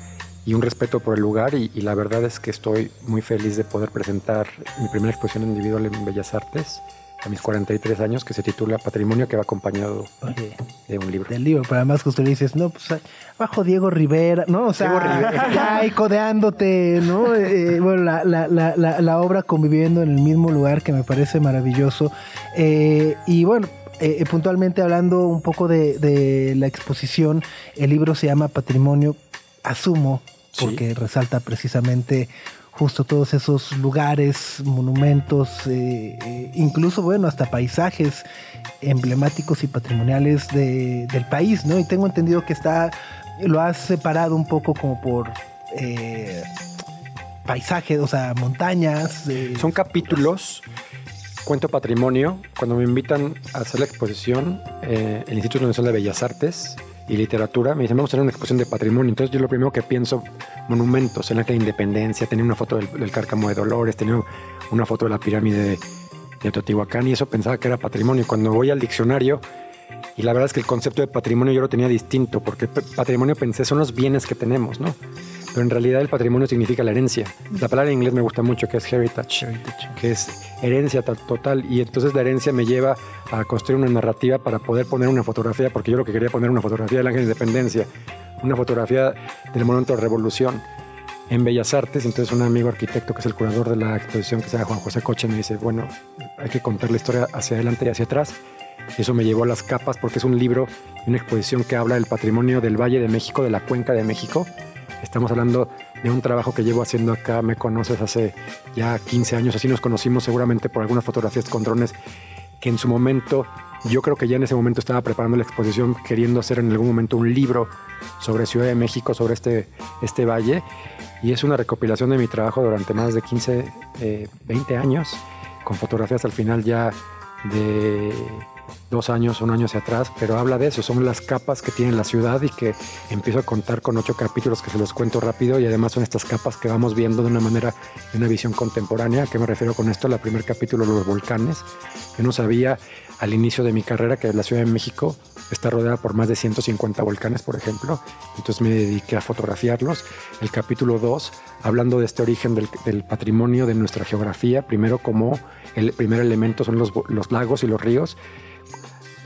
S7: y un respeto por el lugar y, y la verdad es que estoy muy feliz de poder presentar mi primera exposición individual en Bellas Artes a mis 43 años que se titula Patrimonio que va acompañado
S2: Oye,
S7: de un libro.
S2: del libro, pero además justo le dices, no, pues abajo Diego Rivera, ¿no? O sea,
S7: Diego Rivera.
S2: ya ahí codeándote, ¿no? Eh, bueno, la, la, la, la, la obra conviviendo en el mismo lugar que me parece maravilloso. Eh, y bueno, eh, eh, puntualmente hablando un poco de, de la exposición, el libro se llama Patrimonio, asumo,
S7: Sí.
S2: porque resalta precisamente justo todos esos lugares, monumentos, eh, eh, incluso, bueno, hasta paisajes emblemáticos y patrimoniales de- del país, ¿no? Y tengo entendido que está, lo has separado un poco como por eh, paisajes, o sea, montañas. eh,
S7: Son capítulos, cuento patrimonio. Cuando me invitan a hacer la exposición, eh, el Instituto Nacional de Bellas Artes y Literatura, me dicen, vamos a hacer una exposición de patrimonio. Entonces yo lo primero que pienso, monumentos, en la Independencia, tenía una foto del, del Cárcamo de Dolores, tenía una foto de la pirámide de, de Teotihuacán y eso pensaba que era patrimonio. Cuando voy al diccionario, y la verdad es que el concepto de patrimonio yo lo tenía distinto, porque patrimonio pensé son los bienes que tenemos, ¿no? Pero en realidad el patrimonio significa la herencia. La palabra en inglés me gusta mucho, que es heritage, que es herencia to- total. Y entonces la herencia me lleva a construir una narrativa para poder poner una fotografía, porque yo lo que quería poner una fotografía del Ángel de Independencia, una fotografía del Monumento de Revolución en Bellas Artes. Entonces un amigo arquitecto que es el curador de la exposición, que se llama Juan José Coche, me dice, bueno, hay que contar la historia hacia adelante y hacia atrás. Y eso me llevó a las capas porque es un libro, una exposición que habla del patrimonio del Valle de México, de la Cuenca de México. Estamos hablando de un trabajo que llevo haciendo acá, me conoces hace ya 15 años, así nos conocimos seguramente por algunas fotografías con drones, que en su momento, yo creo que ya en ese momento estaba preparando la exposición, queriendo hacer en algún momento un libro sobre Ciudad de México, sobre este, este valle, y es una recopilación de mi trabajo durante más de 15, eh, 20 años, con fotografías al final ya de dos años, un año hacia atrás, pero habla de eso, son las capas que tiene la ciudad y que empiezo a contar con ocho capítulos que se los cuento rápido y además son estas capas que vamos viendo de una manera, de una visión contemporánea. ¿A qué me refiero con esto? El primer capítulo, los volcanes. Yo no sabía al inicio de mi carrera que la Ciudad de México está rodeada por más de 150 volcanes, por ejemplo. Entonces me dediqué a fotografiarlos. El capítulo 2, hablando de este origen del, del patrimonio de nuestra geografía, primero como el primer elemento son los, los lagos y los ríos.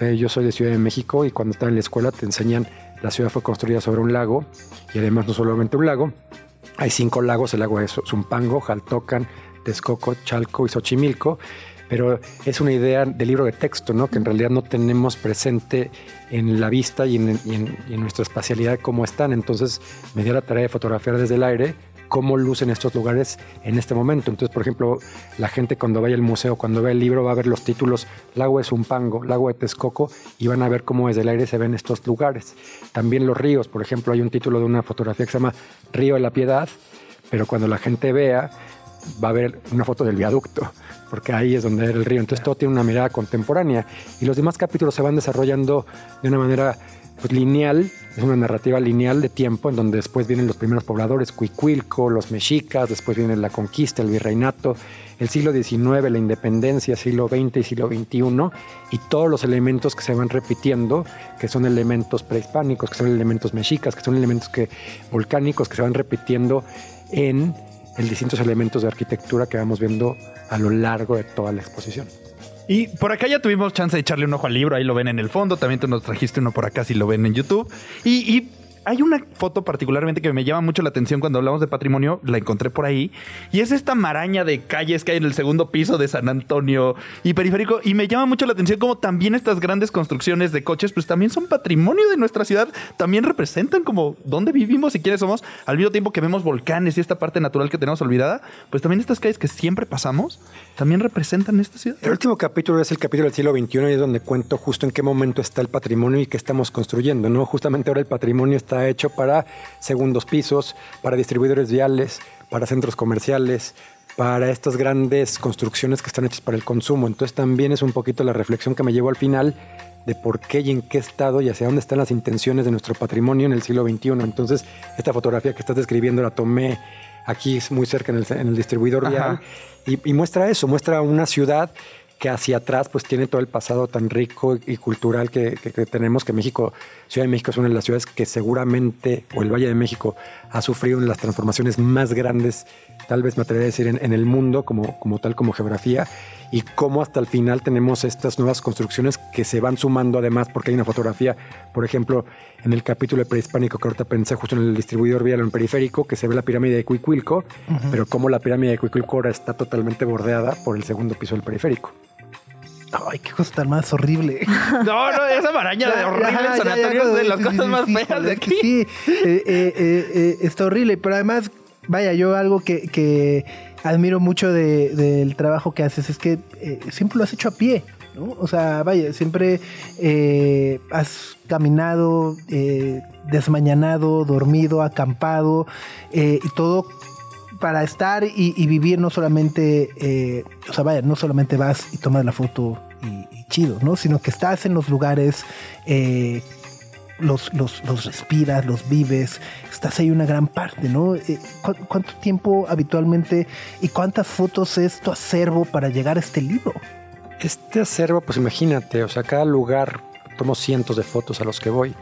S7: Eh, yo soy de Ciudad de México y cuando estaba en la escuela te enseñan, la ciudad fue construida sobre un lago y además no solamente un lago, hay cinco lagos, el lago de Zu- Zumpango, Jaltocan, Texcoco, Chalco y Xochimilco, pero es una idea del libro de texto, ¿no? que en realidad no tenemos presente en la vista y en, y en- y en nuestra espacialidad cómo están. Entonces me dio la tarea de fotografiar desde el aire cómo lucen estos lugares en este momento. Entonces, por ejemplo, la gente cuando vaya al museo, cuando vea el libro, va a ver los títulos Lago de Zumpango, Lago de Texcoco, y van a ver cómo desde el aire se ven estos lugares. También los ríos, por ejemplo, hay un título de una fotografía que se llama Río de la Piedad, pero cuando la gente vea, va a ver una foto del viaducto, porque ahí es donde era el río. Entonces todo tiene una mirada contemporánea. Y los demás capítulos se van desarrollando de una manera pues, lineal, es una narrativa lineal de tiempo, en donde después vienen los primeros pobladores, Cuicuilco, los mexicas, después viene la conquista, el virreinato, el siglo XIX, la independencia, siglo XX y siglo XXI, y todos los elementos que se van repitiendo, que son elementos prehispánicos, que son elementos mexicas, que son elementos que, volcánicos, que se van repitiendo en el distintos elementos de arquitectura que vamos viendo a lo largo de toda la exposición.
S3: Y por acá ya tuvimos chance de echarle un ojo al libro, ahí lo ven en el fondo, también tú nos trajiste uno por acá si lo ven en YouTube. Y, y hay una foto particularmente que me llama mucho la atención cuando hablamos de patrimonio, la encontré por ahí, y es esta maraña de calles que hay en el segundo piso de San Antonio y periférico, y me llama mucho la atención como también estas grandes construcciones de coches, pues también son patrimonio de nuestra ciudad, también representan como dónde vivimos y quiénes somos, al mismo tiempo que vemos volcanes y esta parte natural que tenemos olvidada, pues también estas calles que siempre pasamos, también representan esta ciudad.
S7: El último capítulo es el capítulo del siglo XXI y es donde cuento justo en qué momento está el patrimonio y qué estamos construyendo, ¿no? Justamente ahora el patrimonio está hecho para segundos pisos, para distribuidores viales, para centros comerciales, para estas grandes construcciones que están hechas para el consumo. Entonces también es un poquito la reflexión que me llevó al final de por qué y en qué estado y hacia dónde están las intenciones de nuestro patrimonio en el siglo XXI. Entonces, esta fotografía que estás describiendo la tomé aquí muy cerca en el, en el distribuidor vial y, y muestra eso, muestra una ciudad que hacia atrás pues tiene todo el pasado tan rico y cultural que, que- que tenemos, que México, Ciudad de México es una de las ciudades que seguramente, o el Valle de México, ha sufrido una de las transformaciones más grandes, tal vez me atrevería a decir, en, en el mundo, como, como tal, como geografía, y cómo hasta el final tenemos estas nuevas construcciones que se van sumando además, porque hay una fotografía, por ejemplo, en el capítulo de prehispánico que ahorita pensé justo en el distribuidor vial en periférico, que se ve la pirámide de Cuicuilco, pero cómo la pirámide de Cuicuilco ahora está totalmente bordeada por el segundo piso del periférico.
S2: Ay, qué cosa tan más horrible.
S3: No, no, esa maraña de
S2: Ya,
S3: horrible
S2: ajá,
S3: en San
S2: ya, ya,
S3: Antonio es de las
S2: sí,
S3: cosas
S2: sí,
S3: más
S2: sí,
S3: feas de aquí.
S2: Sí, eh, eh, eh, está horrible, pero además, vaya, yo algo que, que admiro mucho de- del trabajo que haces es que siempre lo has hecho a pie. ¿no? O sea, vaya, siempre eh, has caminado, eh, desmañanado, dormido, acampado eh, y todo para estar y, vivir no solamente, eh, o sea, vaya, no solamente vas y tomas la foto y, chido, ¿no? Sino que estás en los lugares, eh, los, los, los respiras, los vives, estás ahí una gran parte, ¿no? Eh, ¿cu- ¿Cuánto tiempo habitualmente y cuántas fotos es tu acervo para llegar a este libro?
S7: Este acervo, pues imagínate, o sea, cada lugar, tomo cientos de fotos a los que voy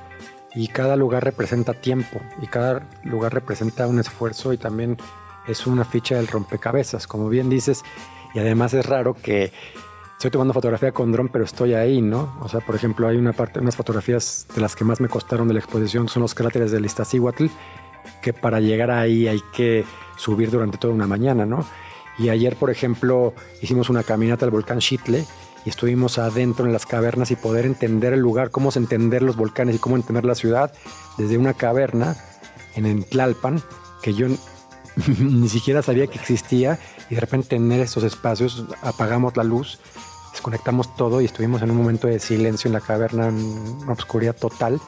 S7: y cada lugar representa tiempo y cada lugar representa un esfuerzo y también es una ficha del rompecabezas, como bien dices, y además es raro que estoy tomando fotografía con dron, pero estoy ahí, ¿no? O sea, por ejemplo, hay una parte, unas fotografías de las que más me costaron de la exposición, son los cráteres del Iztaccíhuatl, que para llegar ahí hay que subir durante toda una mañana, ¿no? Y ayer, por ejemplo, hicimos una caminata al volcán Chitle y estuvimos adentro en las cavernas y poder entender el lugar, cómo entender los volcanes y cómo entender la ciudad desde una caverna en Entlalpan, que yo ni siquiera sabía que existía y de repente tener estos espacios, apagamos la luz, desconectamos todo y estuvimos en un momento de silencio en la caverna, en una oscuridad total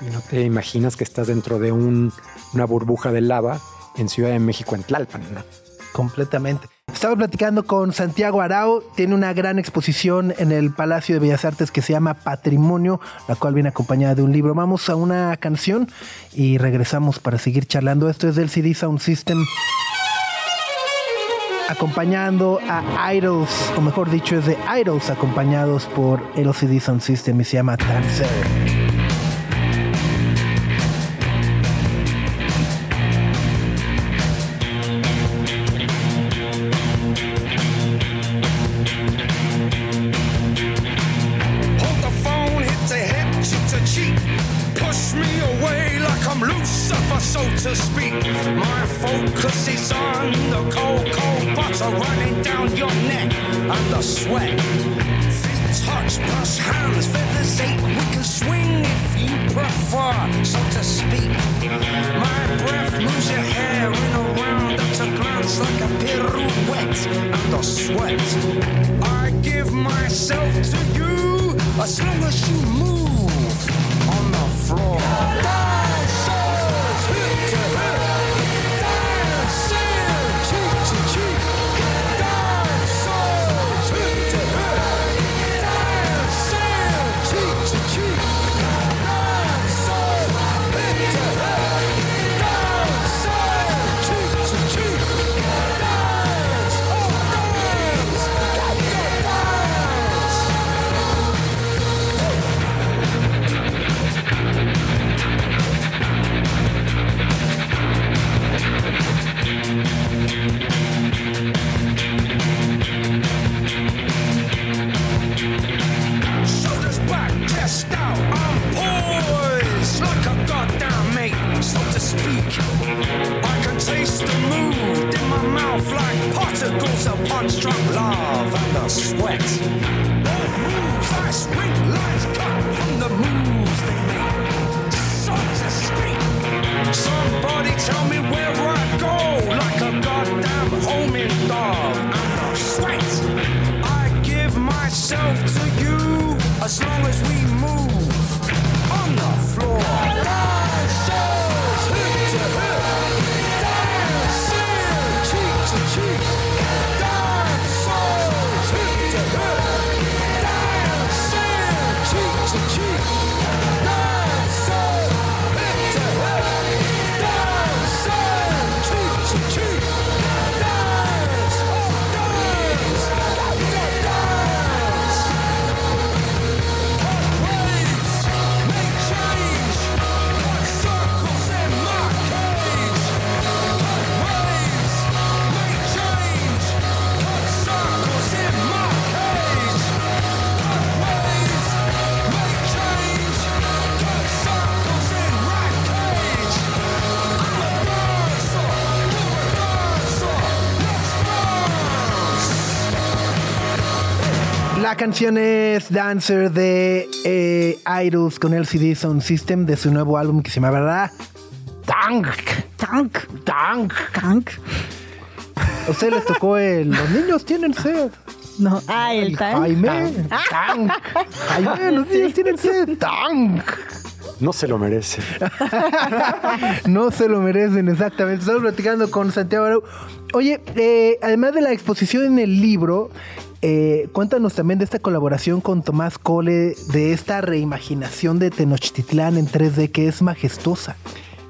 S7: y no te imaginas que estás dentro de un- una burbuja de lava en Ciudad de México, en Tlalpan. ¿no?
S2: Completamente. Estamos platicando con Santiago Arao. Tiene una gran exposición en el Palacio de Bellas Artes que se llama Patrimonio, la cual viene acompañada de un libro. Vamos a una canción y regresamos para seguir charlando. Esto es del CD Sound System. Acompañando a Idols, o mejor dicho, es de Idols acompañados por LCD Sound System y se llama Dancer. La canción es Dancer de eh, Idols con LCD Sound System de su nuevo álbum que se llama ¿verdad? Tank.
S4: Tank.
S2: Tank.
S4: Tank.
S2: A ustedes les tocó el. Los niños tienen sed.
S4: No. Ah, el tank.
S2: Jaime. Tank. Jaime, los niños tienen sed. Tank.
S7: No se lo merece.
S2: No se lo merecen, exactamente. Estamos platicando con Santiago Arau. Oye, eh, además de la exposición en el libro, eh, cuéntanos también de esta colaboración con Tomás Cole, de esta reimaginación de Tenochtitlán en 3D que es majestuosa.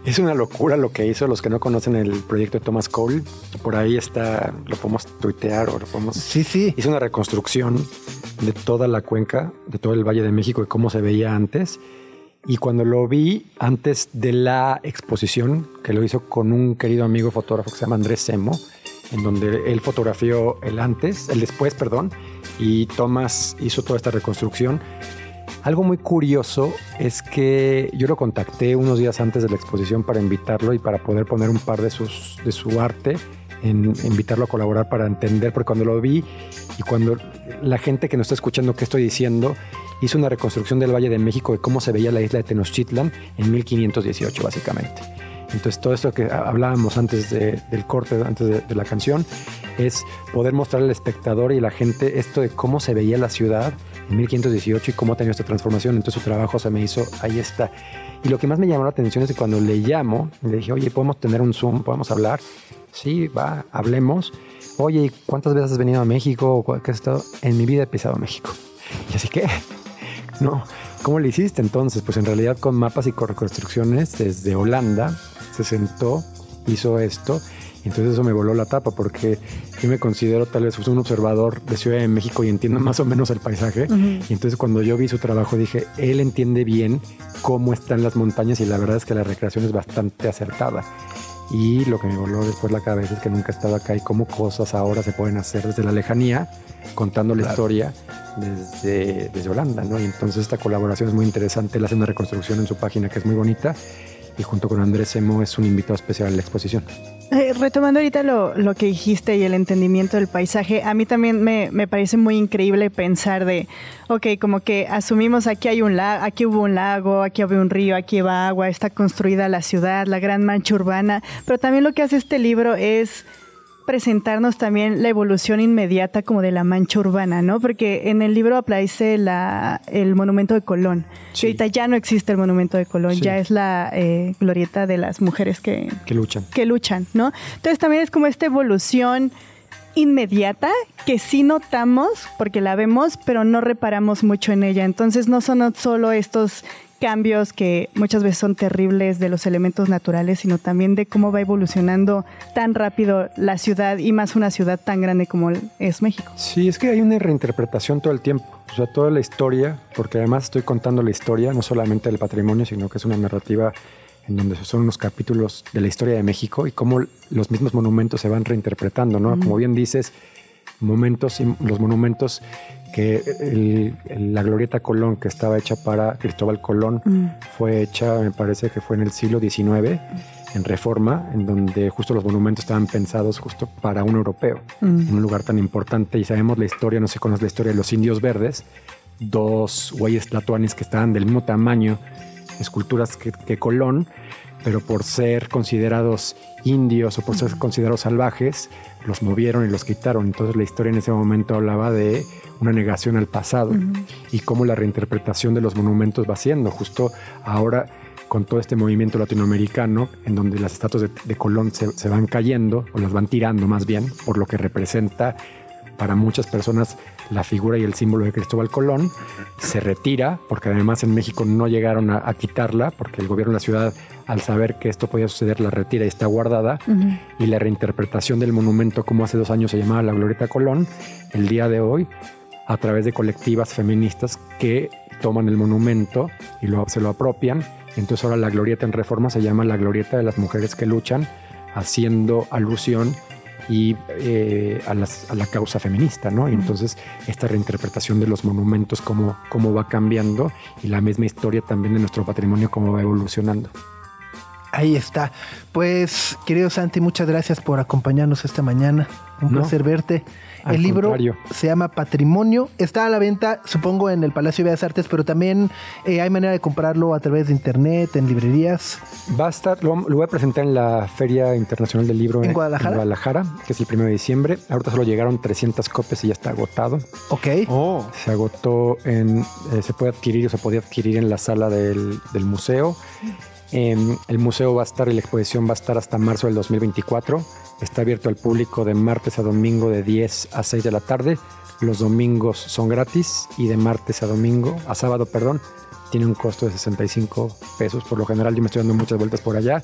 S7: Es una locura lo que hizo. Los que no conocen el proyecto de Thomas Cole, por ahí está, lo podemos tuitear o lo podemos.
S2: Sí, sí.
S7: Hizo una reconstrucción de toda la cuenca, de todo el Valle de México, de cómo se veía antes. Y cuando lo vi antes de la exposición, que lo hizo con un querido amigo fotógrafo que se llama Andrés Semo, en donde él fotografió el antes, el después, perdón, y Thomas hizo toda esta reconstrucción. Algo muy curioso es que yo lo contacté unos días antes de la exposición para invitarlo y para poder poner un par de, sus, de su arte, en invitarlo a colaborar para entender, porque cuando lo vi y cuando la gente que nos está escuchando qué estoy diciendo, hizo una reconstrucción del Valle de México de cómo se veía la isla de Tenochtitlan en 1518 básicamente. Entonces todo esto que hablábamos antes de- del corte, antes de, de la canción, es poder mostrar al espectador y a la gente esto de cómo se veía la ciudad en 1518 y cómo ha tenido esta transformación. Entonces su trabajo se me hizo, ahí está. Y lo que más me llamó la atención es que cuando le llamo, le dije, oye, ¿podemos tener un Zoom? ¿Podemos hablar? Sí, va, hablemos. Oye, ¿y ¿cuántas veces has venido a México? ¿O cu- ¿Qué has estado? En mi vida he pisado México. Y así que, no, ¿cómo le hiciste entonces? Pues en realidad con mapas y con reconstrucciones desde Holanda se sentó, hizo esto. y Entonces eso me voló la tapa porque yo me considero tal vez un observador de Ciudad de México y entiendo más o menos el paisaje. Y entonces cuando yo vi su trabajo dije, él entiende bien cómo están las montañas y la verdad es que la recreación es bastante acertada. Y lo que me voló después la cabeza es que nunca estaba acá y cómo cosas ahora se pueden hacer desde la lejanía, contando la historia desde, desde Holanda, ¿no? Y entonces esta colaboración es muy interesante. Él hace una reconstrucción en su página que es muy bonita y junto con Andrés Semo es un invitado especial a la exposición.
S4: Eh, retomando ahorita lo, lo que dijiste y el entendimiento del paisaje, a mí también me, me parece muy increíble pensar de, ok, como que asumimos aquí hay un lago, aquí hubo un lago, aquí había un río, aquí va agua, está construida la ciudad, la gran mancha urbana, pero también lo que hace este libro es presentarnos también la evolución inmediata como de la mancha urbana, ¿no? Porque en el libro aparece la, el monumento de Colón.
S7: Sí.
S4: ahorita ya no existe el monumento de Colón,
S7: Sí.
S4: ya es la eh, glorieta de las mujeres que,
S7: Que luchan.
S4: que luchan, ¿no? Entonces también es como esta evolución inmediata que sí notamos porque la vemos, pero no reparamos mucho en ella. Entonces no son solo estos cambios que muchas veces son terribles de los elementos naturales, sino también de cómo va evolucionando tan rápido la ciudad y más una ciudad tan grande como es México.
S7: Sí, es que hay una reinterpretación todo el tiempo. O sea, toda la historia, porque además estoy contando la historia, no solamente del patrimonio, sino que es una narrativa en donde son unos capítulos de la historia de México y cómo los mismos monumentos se van reinterpretando, ¿no? Como bien dices, momentos, y los monumentos que el- el- la glorieta Colón, que estaba hecha para Cristóbal Colón, fue hecha, me parece que fue en el siglo XIX, en Reforma, en donde justo los monumentos estaban pensados justo para un europeo, en un lugar tan importante. Y sabemos la historia, no sé conoce la historia de los indios verdes, dos güeyes tlatoanis que estaban del mismo tamaño, esculturas que, que Colón, pero por ser considerados indios o por ser considerados salvajes, los movieron y los quitaron. Entonces la historia en ese momento hablaba de una negación al pasado y cómo la reinterpretación de los monumentos va siendo. Justo ahora con todo este movimiento latinoamericano, en donde las estatuas de, de Colón se, se van cayendo, o las van tirando más bien, por lo que representa para muchas personas la figura y el símbolo de Cristóbal Colón, se retira, porque además en México no llegaron a, a quitarla, porque el gobierno de la ciudad, al saber que esto podía suceder, la retira y está guardada, y la reinterpretación del monumento, como hace dos años se llamaba la Glorieta Colón, el día de hoy, a través de colectivas feministas que toman el monumento y lo, se lo apropian, entonces ahora la Glorieta en Reforma se llama la Glorieta de las Mujeres que Luchan, haciendo alusión y eh, a, las- a la causa feminista, ¿no? Y entonces esta reinterpretación de los monumentos, cómo, cómo va cambiando y la misma historia también de nuestro patrimonio, cómo va evolucionando.
S2: Ahí está. Pues, querido Santi, muchas gracias por acompañarnos esta mañana. Un
S7: No,
S2: placer verte.
S7: Al
S2: El libro
S7: contrario.
S2: se llama Patrimonio. Está a la venta, supongo, en el Palacio de Bellas Artes, pero también eh, hay manera de comprarlo a través de internet, en librerías.
S7: Va a estar, lo, lo voy a presentar en la Feria Internacional del Libro
S2: ¿En Guadalajara?
S7: Guadalajara, que es el 1 de diciembre. Ahorita solo llegaron 300 copias y ya está agotado.
S2: Ok.
S3: Oh.
S7: Se agotó en, eh, se puede adquirir o se podía adquirir en la sala del, del museo. Em, el museo va a estar y la exposición va a estar hasta marzo del 2024. Está abierto al público de martes a domingo de 10 a 6 de la tarde. Los domingos son gratis y de martes a domingo, a sábado, perdón, tiene un costo de 65 pesos. Por lo general, yo me estoy dando muchas vueltas por allá.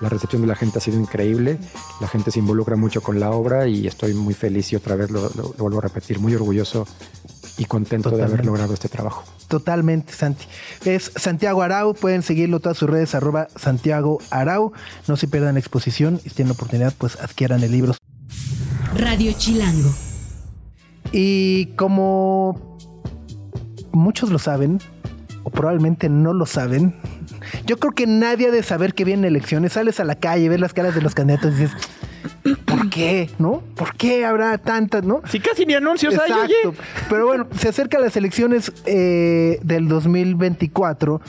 S7: La recepción de la gente ha sido increíble. La gente se involucra mucho con la obra y estoy muy feliz y otra vez lo, lo- vuelvo a repetir, muy orgulloso y contento de haber logrado este trabajo.
S2: Totalmente, Santi. Es Santiago Arau, pueden seguirlo todas sus redes, arroba Santiago Arau. No se pierdan la exposición y si tienen la oportunidad, pues adquieran el libro.
S1: Radio Chilango.
S2: Y como muchos lo saben, o probablemente no lo saben, yo creo que nadie ha de saber que vienen elecciones. Sales a la calle, ves las caras de los candidatos y dices, ¿por qué? ¿No? ¿Por qué habrá tantas, no?
S3: Si casi ni anuncios hay,
S2: Exacto.
S3: oye.
S2: Pero bueno, se acercan las elecciones eh, del 2024.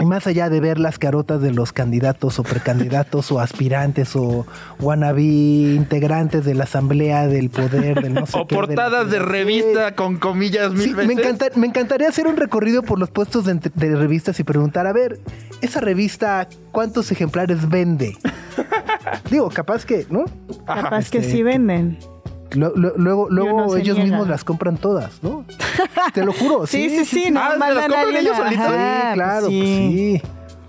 S2: Y más allá de ver las carotas de los candidatos o precandidatos o aspirantes o wannabe integrantes de la asamblea del poder del no sé
S3: O
S2: qué, de la-
S3: portadas de revista con comillas mil
S2: Sí,
S3: veces.
S2: me, encanta- me encantaría hacer un recorrido por los puestos de, de revistas y preguntar, a ver, esa revista, ¿cuántos ejemplares vende? Digo, capaz que, ¿no?
S4: Capaz que
S2: Este,
S4: sí venden.
S2: Lo- lo- luego luego ellos
S4: niega.
S2: mismos las compran todas, ¿no? Te lo juro.
S4: Sí, sí, sí, no
S3: Ah, ¿se las compran ellos solitos?
S4: Ajá,
S2: Sí, claro,
S4: pues
S2: pues sí.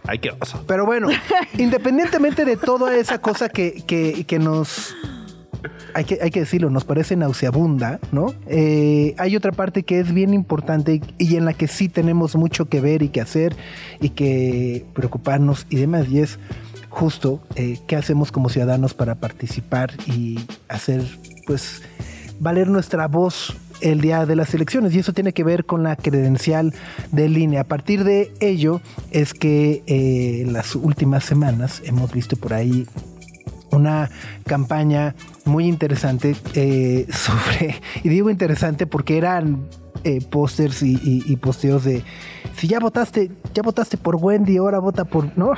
S3: Ay, qué oso.
S2: Pero bueno, independientemente de toda esa cosa que, que- que nos. Hay que, hay que decirlo, nos parece nauseabunda, ¿no? Eh, hay otra parte que es bien importante y en la que sí tenemos mucho que ver y que hacer y que preocuparnos y demás, y es justo eh, qué hacemos como ciudadanos para participar y hacer, pues, valer nuestra voz el día de las elecciones y eso tiene que ver con la credencial de línea. A partir de ello es que eh, en las últimas semanas hemos visto por ahí una campaña muy interesante eh, sobre, y digo interesante porque eran pósters y- y posteos de si ya votaste, ya votaste por Wendy, ahora vota por, ¿no?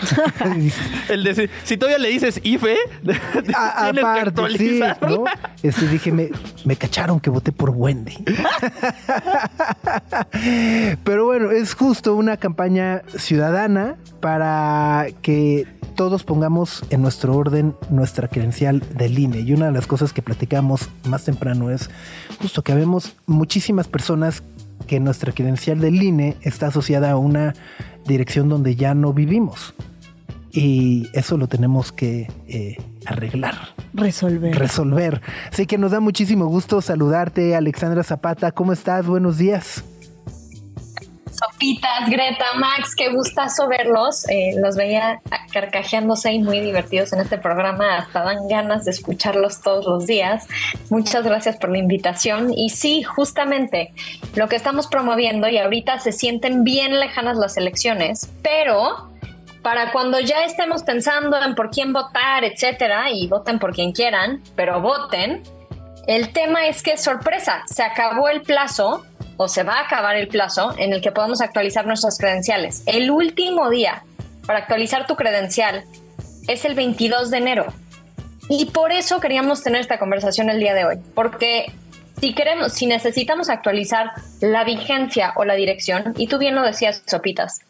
S3: El de si, si todavía le dices IFE,
S2: a-
S3: que
S2: aparte, sí. ¿no? Este, dije, me, me cacharon que voté por Wendy. Pero bueno, es justo una campaña ciudadana para que todos pongamos en nuestro orden nuestra credencial del INE. Y una de las cosas que platicamos más temprano es justo que vemos muchísimas personas que nuestra credencial del INE está asociada a una dirección donde ya no vivimos. Y eso lo tenemos que eh, arreglar
S4: Resolver.
S2: resolver. Así que nos da muchísimo gusto saludarte, Alexandra Zapata. ¿Cómo estás? Buenos días.
S8: Sopitas, Greta, Max, qué gustazo verlos. Eh, los veía carcajeándose y muy divertidos en este programa. Hasta dan ganas de escucharlos todos los días. Muchas gracias por la invitación. Y sí, justamente lo que estamos promoviendo y ahorita se sienten bien lejanas las elecciones, pero para cuando ya estemos pensando en por quién votar, etcétera, y voten por quien quieran, pero voten, el tema es que sorpresa, se acabó el plazo o se va a acabar el plazo en el que podemos actualizar nuestras credenciales. El último día para actualizar tu credencial es el 22 de enero. Y por eso queríamos tener esta conversación el día de hoy, porque si queremos, si necesitamos actualizar la vigencia o la dirección, y tú bien lo decías, Sopitas,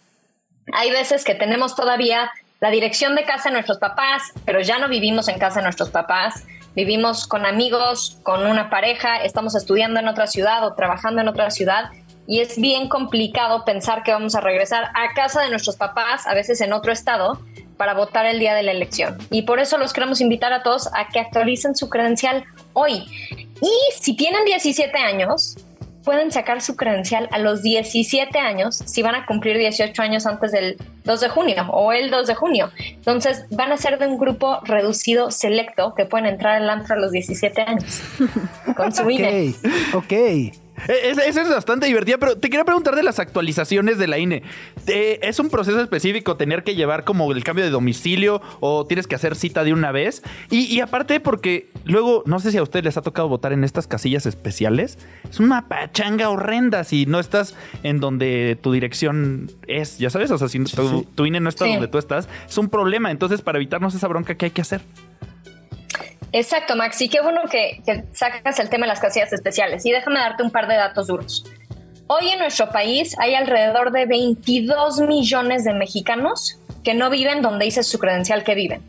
S8: hay veces que tenemos todavía la dirección de casa de nuestros papás, pero ya no vivimos en casa de nuestros papás, vivimos con amigos, con una pareja, estamos estudiando en otra ciudad o trabajando en otra ciudad y es bien complicado pensar que vamos a regresar a casa de nuestros papás, a veces en otro estado, para votar el día de la elección. Y por eso los queremos invitar a todos a que actualicen su credencial hoy. Y si tienen 17 años, pueden sacar su credencial a los 17 años si van a cumplir 18 años antes del 2 de junio o el 2 de junio. Entonces van a ser de un grupo reducido selecto que pueden entrar al antro a los 17 años con su INE.
S2: Ok,
S3: Eh, Eso es bastante divertido, pero te quería preguntar de las actualizaciones de la INE. Eh, ¿Es un proceso específico tener que llevar como el cambio de domicilio o tienes que hacer cita de una vez? Y, y aparte, porque luego, no sé si a ustedes les ha tocado votar en estas casillas especiales. Es una pachanga horrenda si no estás en donde tu dirección es, ya sabes, o sea, si tu, tu INE no está
S8: Sí.
S3: donde tú estás, es un problema. Entonces, para evitarnos esa bronca, ¿qué hay que hacer?
S8: Exacto, Max. Y qué bueno que, sacas el tema de las casillas especiales. Y déjame darte un par de datos duros. Hoy en nuestro país hay alrededor de 22 millones de mexicanos que no viven donde dice su credencial que viven.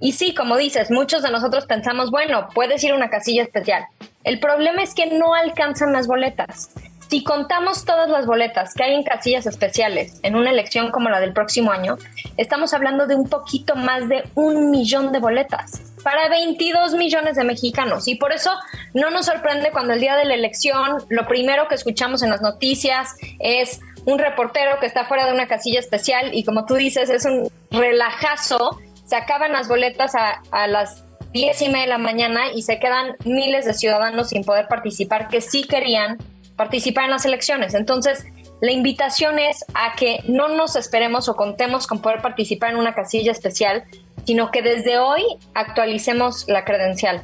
S8: Y sí, como dices, muchos de nosotros pensamos, bueno, puedes ir a una casilla especial. El problema es que no alcanzan las boletas. Si contamos todas las boletas que hay en casillas especiales en una elección como la del próximo año, estamos hablando de un poquito más de un millón de boletas para 22 millones de mexicanos. Y por eso no nos sorprende cuando el día de la elección lo primero que escuchamos en las noticias es un reportero que está fuera de una casilla especial y como tú dices es un relajazo, se acaban las boletas a, a las 10 y media de la mañana y se quedan miles de ciudadanos sin poder participar que sí querían participar en las elecciones. Entonces, la invitación es a que no nos esperemos o contemos con poder participar en una casilla especial, sino que desde hoy actualicemos la credencial.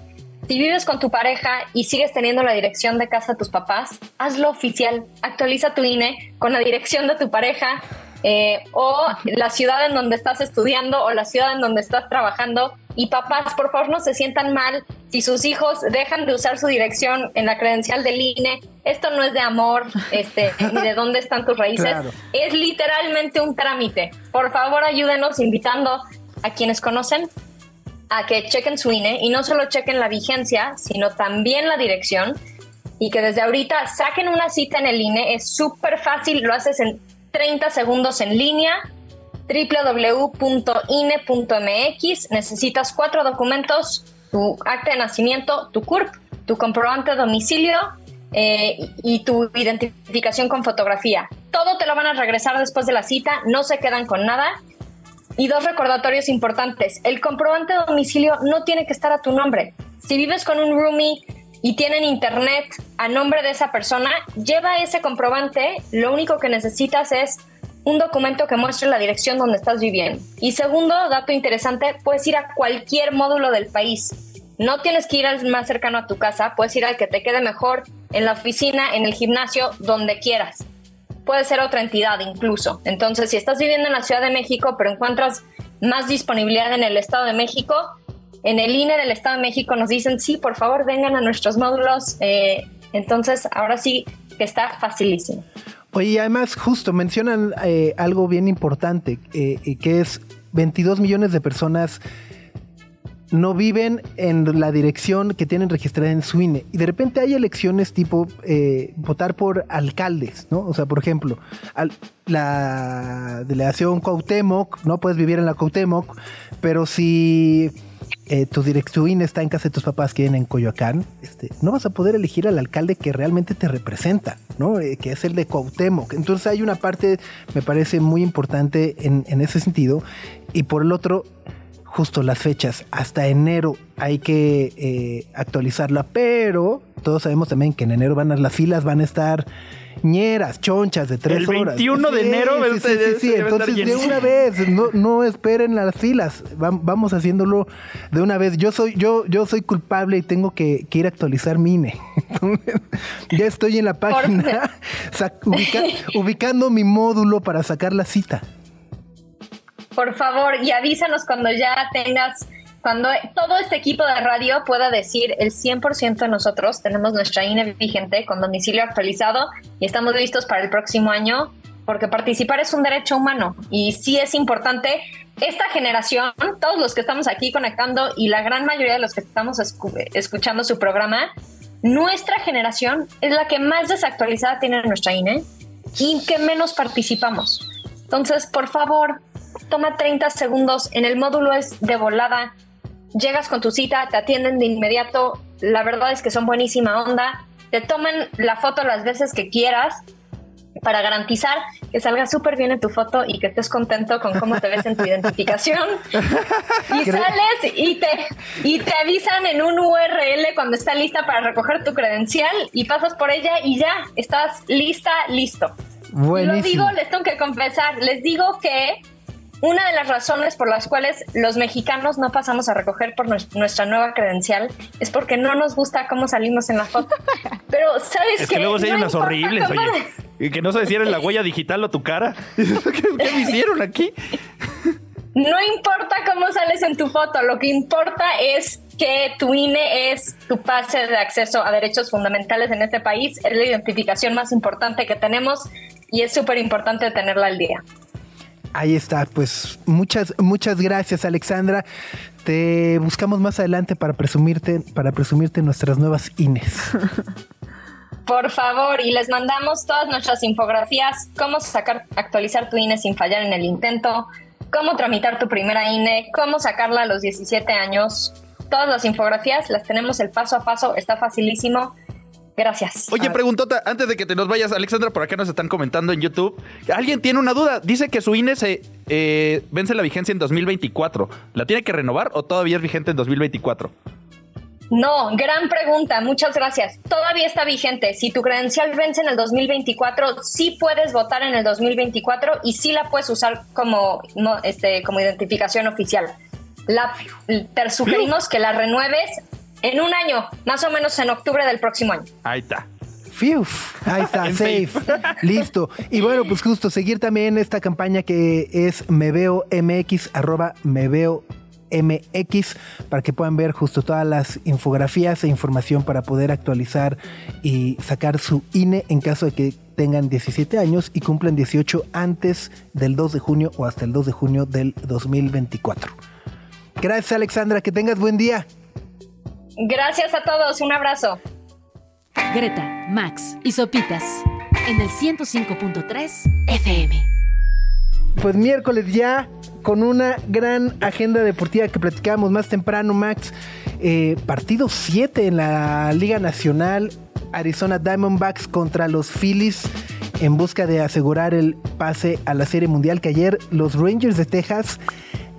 S8: Si vives con tu pareja y sigues teniendo la dirección de casa de tus papás, hazlo oficial. Actualiza tu INE con la dirección de tu pareja eh, o la ciudad en donde estás estudiando o la ciudad en donde estás trabajando. Y papás, por favor, no se sientan mal si sus hijos dejan de usar su dirección en la credencial del INE. Esto no es de amor, este, ni de dónde están tus raíces.
S2: Claro.
S8: Es literalmente un trámite. Por favor, ayúdenos invitando a quienes conocen a que chequen su INE y no solo chequen la vigencia, sino también la dirección y que desde ahorita saquen una cita en el INE. Es súper fácil, lo haces en 30 segundos en línea www.ine.mx. Necesitas cuatro documentos, tu acta de nacimiento, tu CURP, tu comprobante de domicilio eh, y tu identificación con fotografía. Todo te lo van a regresar después de la cita, no se quedan con nada. Y dos recordatorios importantes. El comprobante de domicilio no tiene que estar a tu nombre. Si vives con un roomie y tienen internet a nombre de esa persona, lleva ese comprobante. Lo único que necesitas es un documento que muestre la dirección donde estás viviendo. Y segundo, dato interesante, puedes ir a cualquier módulo del país. No tienes que ir al más cercano a tu casa, puedes ir al que te quede mejor, en la oficina, en el gimnasio, donde quieras puede ser otra entidad incluso. Entonces, si estás viviendo en la Ciudad de México, pero encuentras más disponibilidad en el Estado de México, en el INE del Estado de México nos dicen, sí, por favor, vengan a nuestros módulos. Eh, entonces, ahora sí que está facilísimo.
S2: Oye, además, justo mencionan eh, algo bien importante, eh, que es 22 millones de personas no viven en la dirección que tienen registrada en su INE. Y de repente hay elecciones tipo eh, votar por alcaldes, ¿no? O sea, por ejemplo, la delegación Cuauhtémoc, no puedes vivir en la Cuauhtémoc, pero si eh, tu, tu INE está en casa de tus papás que viven en Coyoacán, este, no vas a poder elegir al alcalde que realmente te representa, ¿no? Eh, que es el de Cuauhtémoc. Entonces hay una parte, me parece muy importante en, en ese sentido. Y por el otro, justo las fechas. Hasta enero hay que eh, actualizarla, pero todos sabemos también que en enero van a, las filas van a estar ñeras, chonchas de tres
S3: El
S2: horas.
S3: 21 de enero,
S2: Sí, sí, sí, sí, sí. Entonces, de una vez, no, no esperen las filas. Vam- Vamos haciéndolo de una vez. Yo soy, yo, yo soy culpable y tengo que, que ir a actualizar mi INE. Entonces, ya estoy en la página ubica- ubicando mi módulo para sacar la cita.
S8: Por favor, y avísanos cuando ya tengas, cuando todo este equipo de radio pueda decir el 100% de nosotros tenemos nuestra INE vigente con domicilio actualizado y estamos listos para el próximo año, porque participar es un derecho humano y sí es importante. Esta generación, todos los que estamos aquí conectando y la gran mayoría de los que estamos escu- escuchando su programa, nuestra generación es la que más desactualizada tiene nuestra INE y que menos participamos. Entonces, por favor, toma 30 segundos. En el módulo es de volada. Llegas con tu cita, te atienden de inmediato. La verdad es que son buenísima onda. Te toman la foto las veces que quieras para garantizar que salga súper bien en tu foto y que estés contento con cómo te ves en tu identificación. Y sales y te, y te avisan en un URL cuando está lista para recoger tu credencial y pasas por ella y ya, estás lista, listo. Y lo
S2: Buenísimo.
S8: digo, les tengo que confesar, les digo que una de las razones por las cuales los mexicanos no pasamos a recoger por nues- nuestra nueva credencial es porque no nos gusta cómo salimos en la foto. Pero, ¿sabes
S3: Es
S8: qué?
S3: que luego sí hay
S8: No
S3: unas
S8: importa
S3: horribles, oye. Y que no si era la huella digital o tu cara. ¿Qué, qué me hicieron aquí?
S8: No importa cómo sales en tu foto, lo que importa es que tu INE es tu pase de acceso a derechos fundamentales en este país, es la identificación más importante que tenemos y es súper importante tenerla al día.
S2: Ahí está, pues muchas, muchas gracias Alexandra. Te buscamos más adelante para presumirte, para presumirte nuestras nuevas INES.
S8: Por favor, y les mandamos todas nuestras infografías, cómo sacar, actualizar tu INE sin fallar en el intento, cómo tramitar tu primera INE, cómo sacarla a los 17 años. Todas las infografías las tenemos el paso a paso, está facilísimo. Gracias.
S3: Oye, preguntota, antes de que te nos vayas, Alexandra, por acá nos están comentando en YouTube. Alguien tiene una duda. Dice que su INE se eh, vence la vigencia en 2024. ¿La tiene que renovar o todavía es vigente en 2024?
S8: No, gran pregunta, muchas gracias. Todavía está vigente. Si tu credencial vence en el 2024, sí puedes votar en el 2024 y sí la puedes usar como, no, este, como identificación oficial. La, te sugerimos que la renueves en un año, más o menos en octubre del próximo año.
S3: Ahí está.
S2: Fiu, ahí está, safe. Listo. Y bueno, pues justo seguir también esta campaña que es me veo mx arroba me veo MX para que puedan ver justo todas las infografías e información para poder actualizar y sacar su INE en caso de que tengan 17 años y cumplan 18 antes del 2 de junio o hasta el 2 de junio del 2024. Gracias Alexandra, que tengas buen día.
S8: Gracias a todos, un abrazo.
S1: Greta, Max y Sopitas en el 105.3 FM.
S2: Pues miércoles ya con una gran agenda deportiva que platicábamos más temprano, Max. Eh, partido 7 en la Liga Nacional. Arizona Diamondbacks contra los Phillies en busca de asegurar el pase a la Serie Mundial que ayer los Rangers de Texas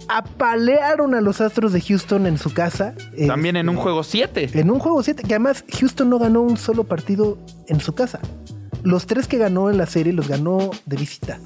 S2: apalearon a los Astros de Houston en su casa. Eh,
S3: También en un juego 7.
S2: en un juego 7, que además Houston no ganó un solo partido en su casa. Los tres que ganó en la serie los ganó de visita.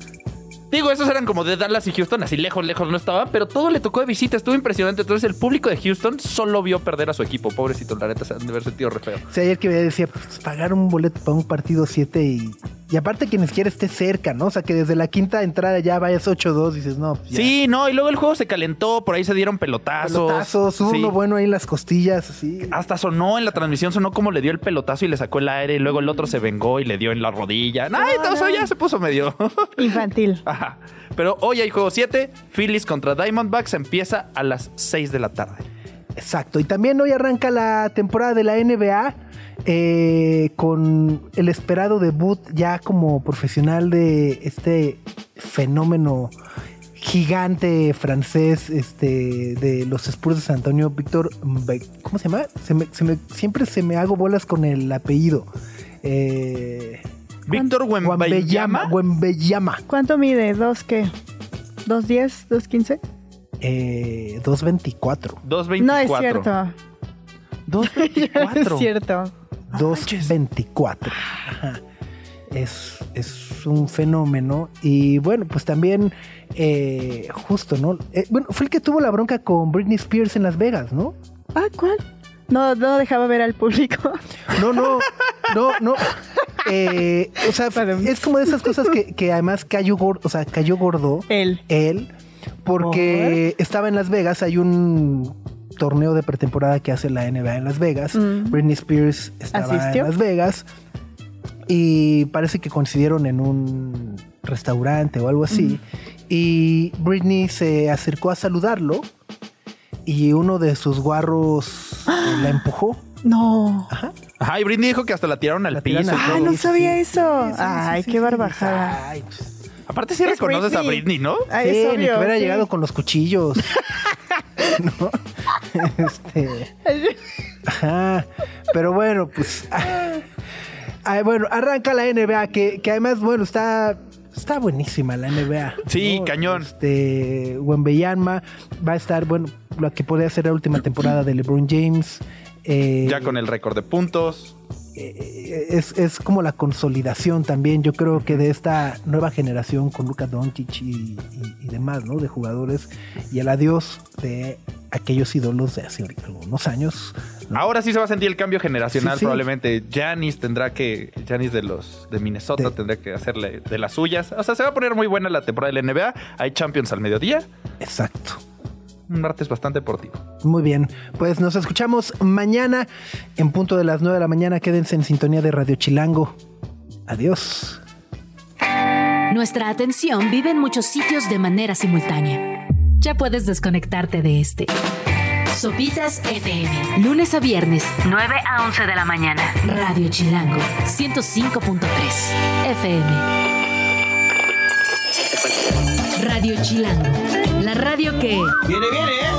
S3: Digo, esos eran como de Dallas y Houston, así lejos, lejos no estaban, pero todo le tocó de visita, estuvo impresionante. Entonces el público de Houston solo vio perder a su equipo. Pobrecito, la neta, se han de haber sentido re feo.
S2: Sea, ayer que veía decía, pues pagar un boleto para un partido 7 y, y aparte que ni siquiera esté cerca, ¿no? O sea, que desde la quinta entrada ya vayas 8-2 dices, no, ya.
S3: Sí, no, y luego el juego se calentó, por ahí se dieron pelotazos.
S2: pelotazos, hubo
S3: Sí.
S2: uno bueno ahí en las costillas, así.
S3: Hasta sonó en la transmisión, sonó como le dio el pelotazo y le sacó el aire, y luego el otro se vengó y le dio en la rodilla. Ay, todo eso ya se puso medio.
S4: Infantil.
S3: Ajá. Pero hoy hay juego 7, Phillies contra Diamondbacks, empieza a las 6 de la tarde.
S2: Exacto. Y también hoy arranca la temporada de la NBA eh, con el esperado debut ya como profesional de este fenómeno gigante francés este, de los Spurs de San Antonio, Víctor, ¿cómo se llama? Se me- se me- siempre se me hago bolas con el apellido. Eh,
S3: Víctor.
S2: Wembanyama.
S3: Wembanyama.
S4: ¿Cuánto mide? ¿Dos qué? ¿Dos diez? ¿Dos quince?
S2: eh, 224.
S3: 224.
S4: No es cierto.
S3: 224.
S4: es cierto.
S2: 224. Ajá. Es, es un fenómeno. Y bueno, pues también, eh, justo, ¿no? Eh, bueno, fue el que tuvo la bronca con Britney Spears en Las Vegas, ¿no?
S4: Ah, ¿cuál? No, no dejaba ver al público.
S2: No, no, no, no. Eh, o sea, es como de esas cosas que, que además cayó gordo, o sea, cayó gordo.
S4: Él.
S2: Él, porque estaba en Las Vegas, hay un torneo de pretemporada que hace la NBA en Las Vegas.
S4: Mm.
S2: Britney Spears estaba
S4: ¿Asistió?
S2: en Las Vegas y parece que coincidieron en un restaurante o algo así. Y Britney se acercó a saludarlo y uno de sus guarros eh, la empujó.
S4: No.
S2: Ajá.
S3: Ajá, y Britney dijo que hasta la tiraron al
S2: La
S3: piso.
S2: tiraron.
S4: Ah, no
S2: sí,
S4: sabía
S2: sí.
S4: eso.
S2: Sí, sí,
S4: Ay,
S2: sí,
S4: qué
S2: sí.
S4: barbajada.
S2: Ay, pues,
S3: Aparte sí
S4: Es
S3: reconoces a
S4: Britney.
S3: ¿no?
S4: Ay,
S2: sí,
S4: es
S2: ni que hubiera
S4: sí.
S2: llegado con los cuchillos. ¿No? Este. Ajá. Pero bueno, pues. ah, ah, bueno, arranca la NBA, que, que además, bueno, está. Está buenísima la NBA.
S3: Sí, cañón.
S2: Este. Wembeyanma va a estar, bueno, lo que podría ser la última temporada de LeBron James. eh,
S3: Ya con el récord de puntos.
S2: Eh, es, es como la consolidación también, yo creo que de esta nueva generación con Luka Doncic y, y- y demás, ¿no? De jugadores y el adiós de aquellos ídolos de hace algunos años. ¿no?
S3: Ahora sí se va a sentir el cambio generacional,
S2: Sí, sí.
S3: probablemente. Janis tendrá que. Janis de los de Minnesota
S2: De-
S3: tendrá que hacerle de las suyas. O sea, se va a poner muy buena la temporada de la NBA. Hay Champions al mediodía.
S2: Exacto.
S3: Un martes bastante deportivo.
S2: Muy bien, pues nos escuchamos mañana en punto de las 9 de la mañana. Quédense en sintonía de Radio Chilango. Adiós.
S1: Nuestra atención vive en muchos sitios de manera simultánea. Ya puedes desconectarte de este. Sopitas FM. Lunes a viernes, 9 a 11 de la mañana. Radio Chilango, 105.3 FM. Radio Chilango. Radio que...
S9: Viene, viene, ¿eh?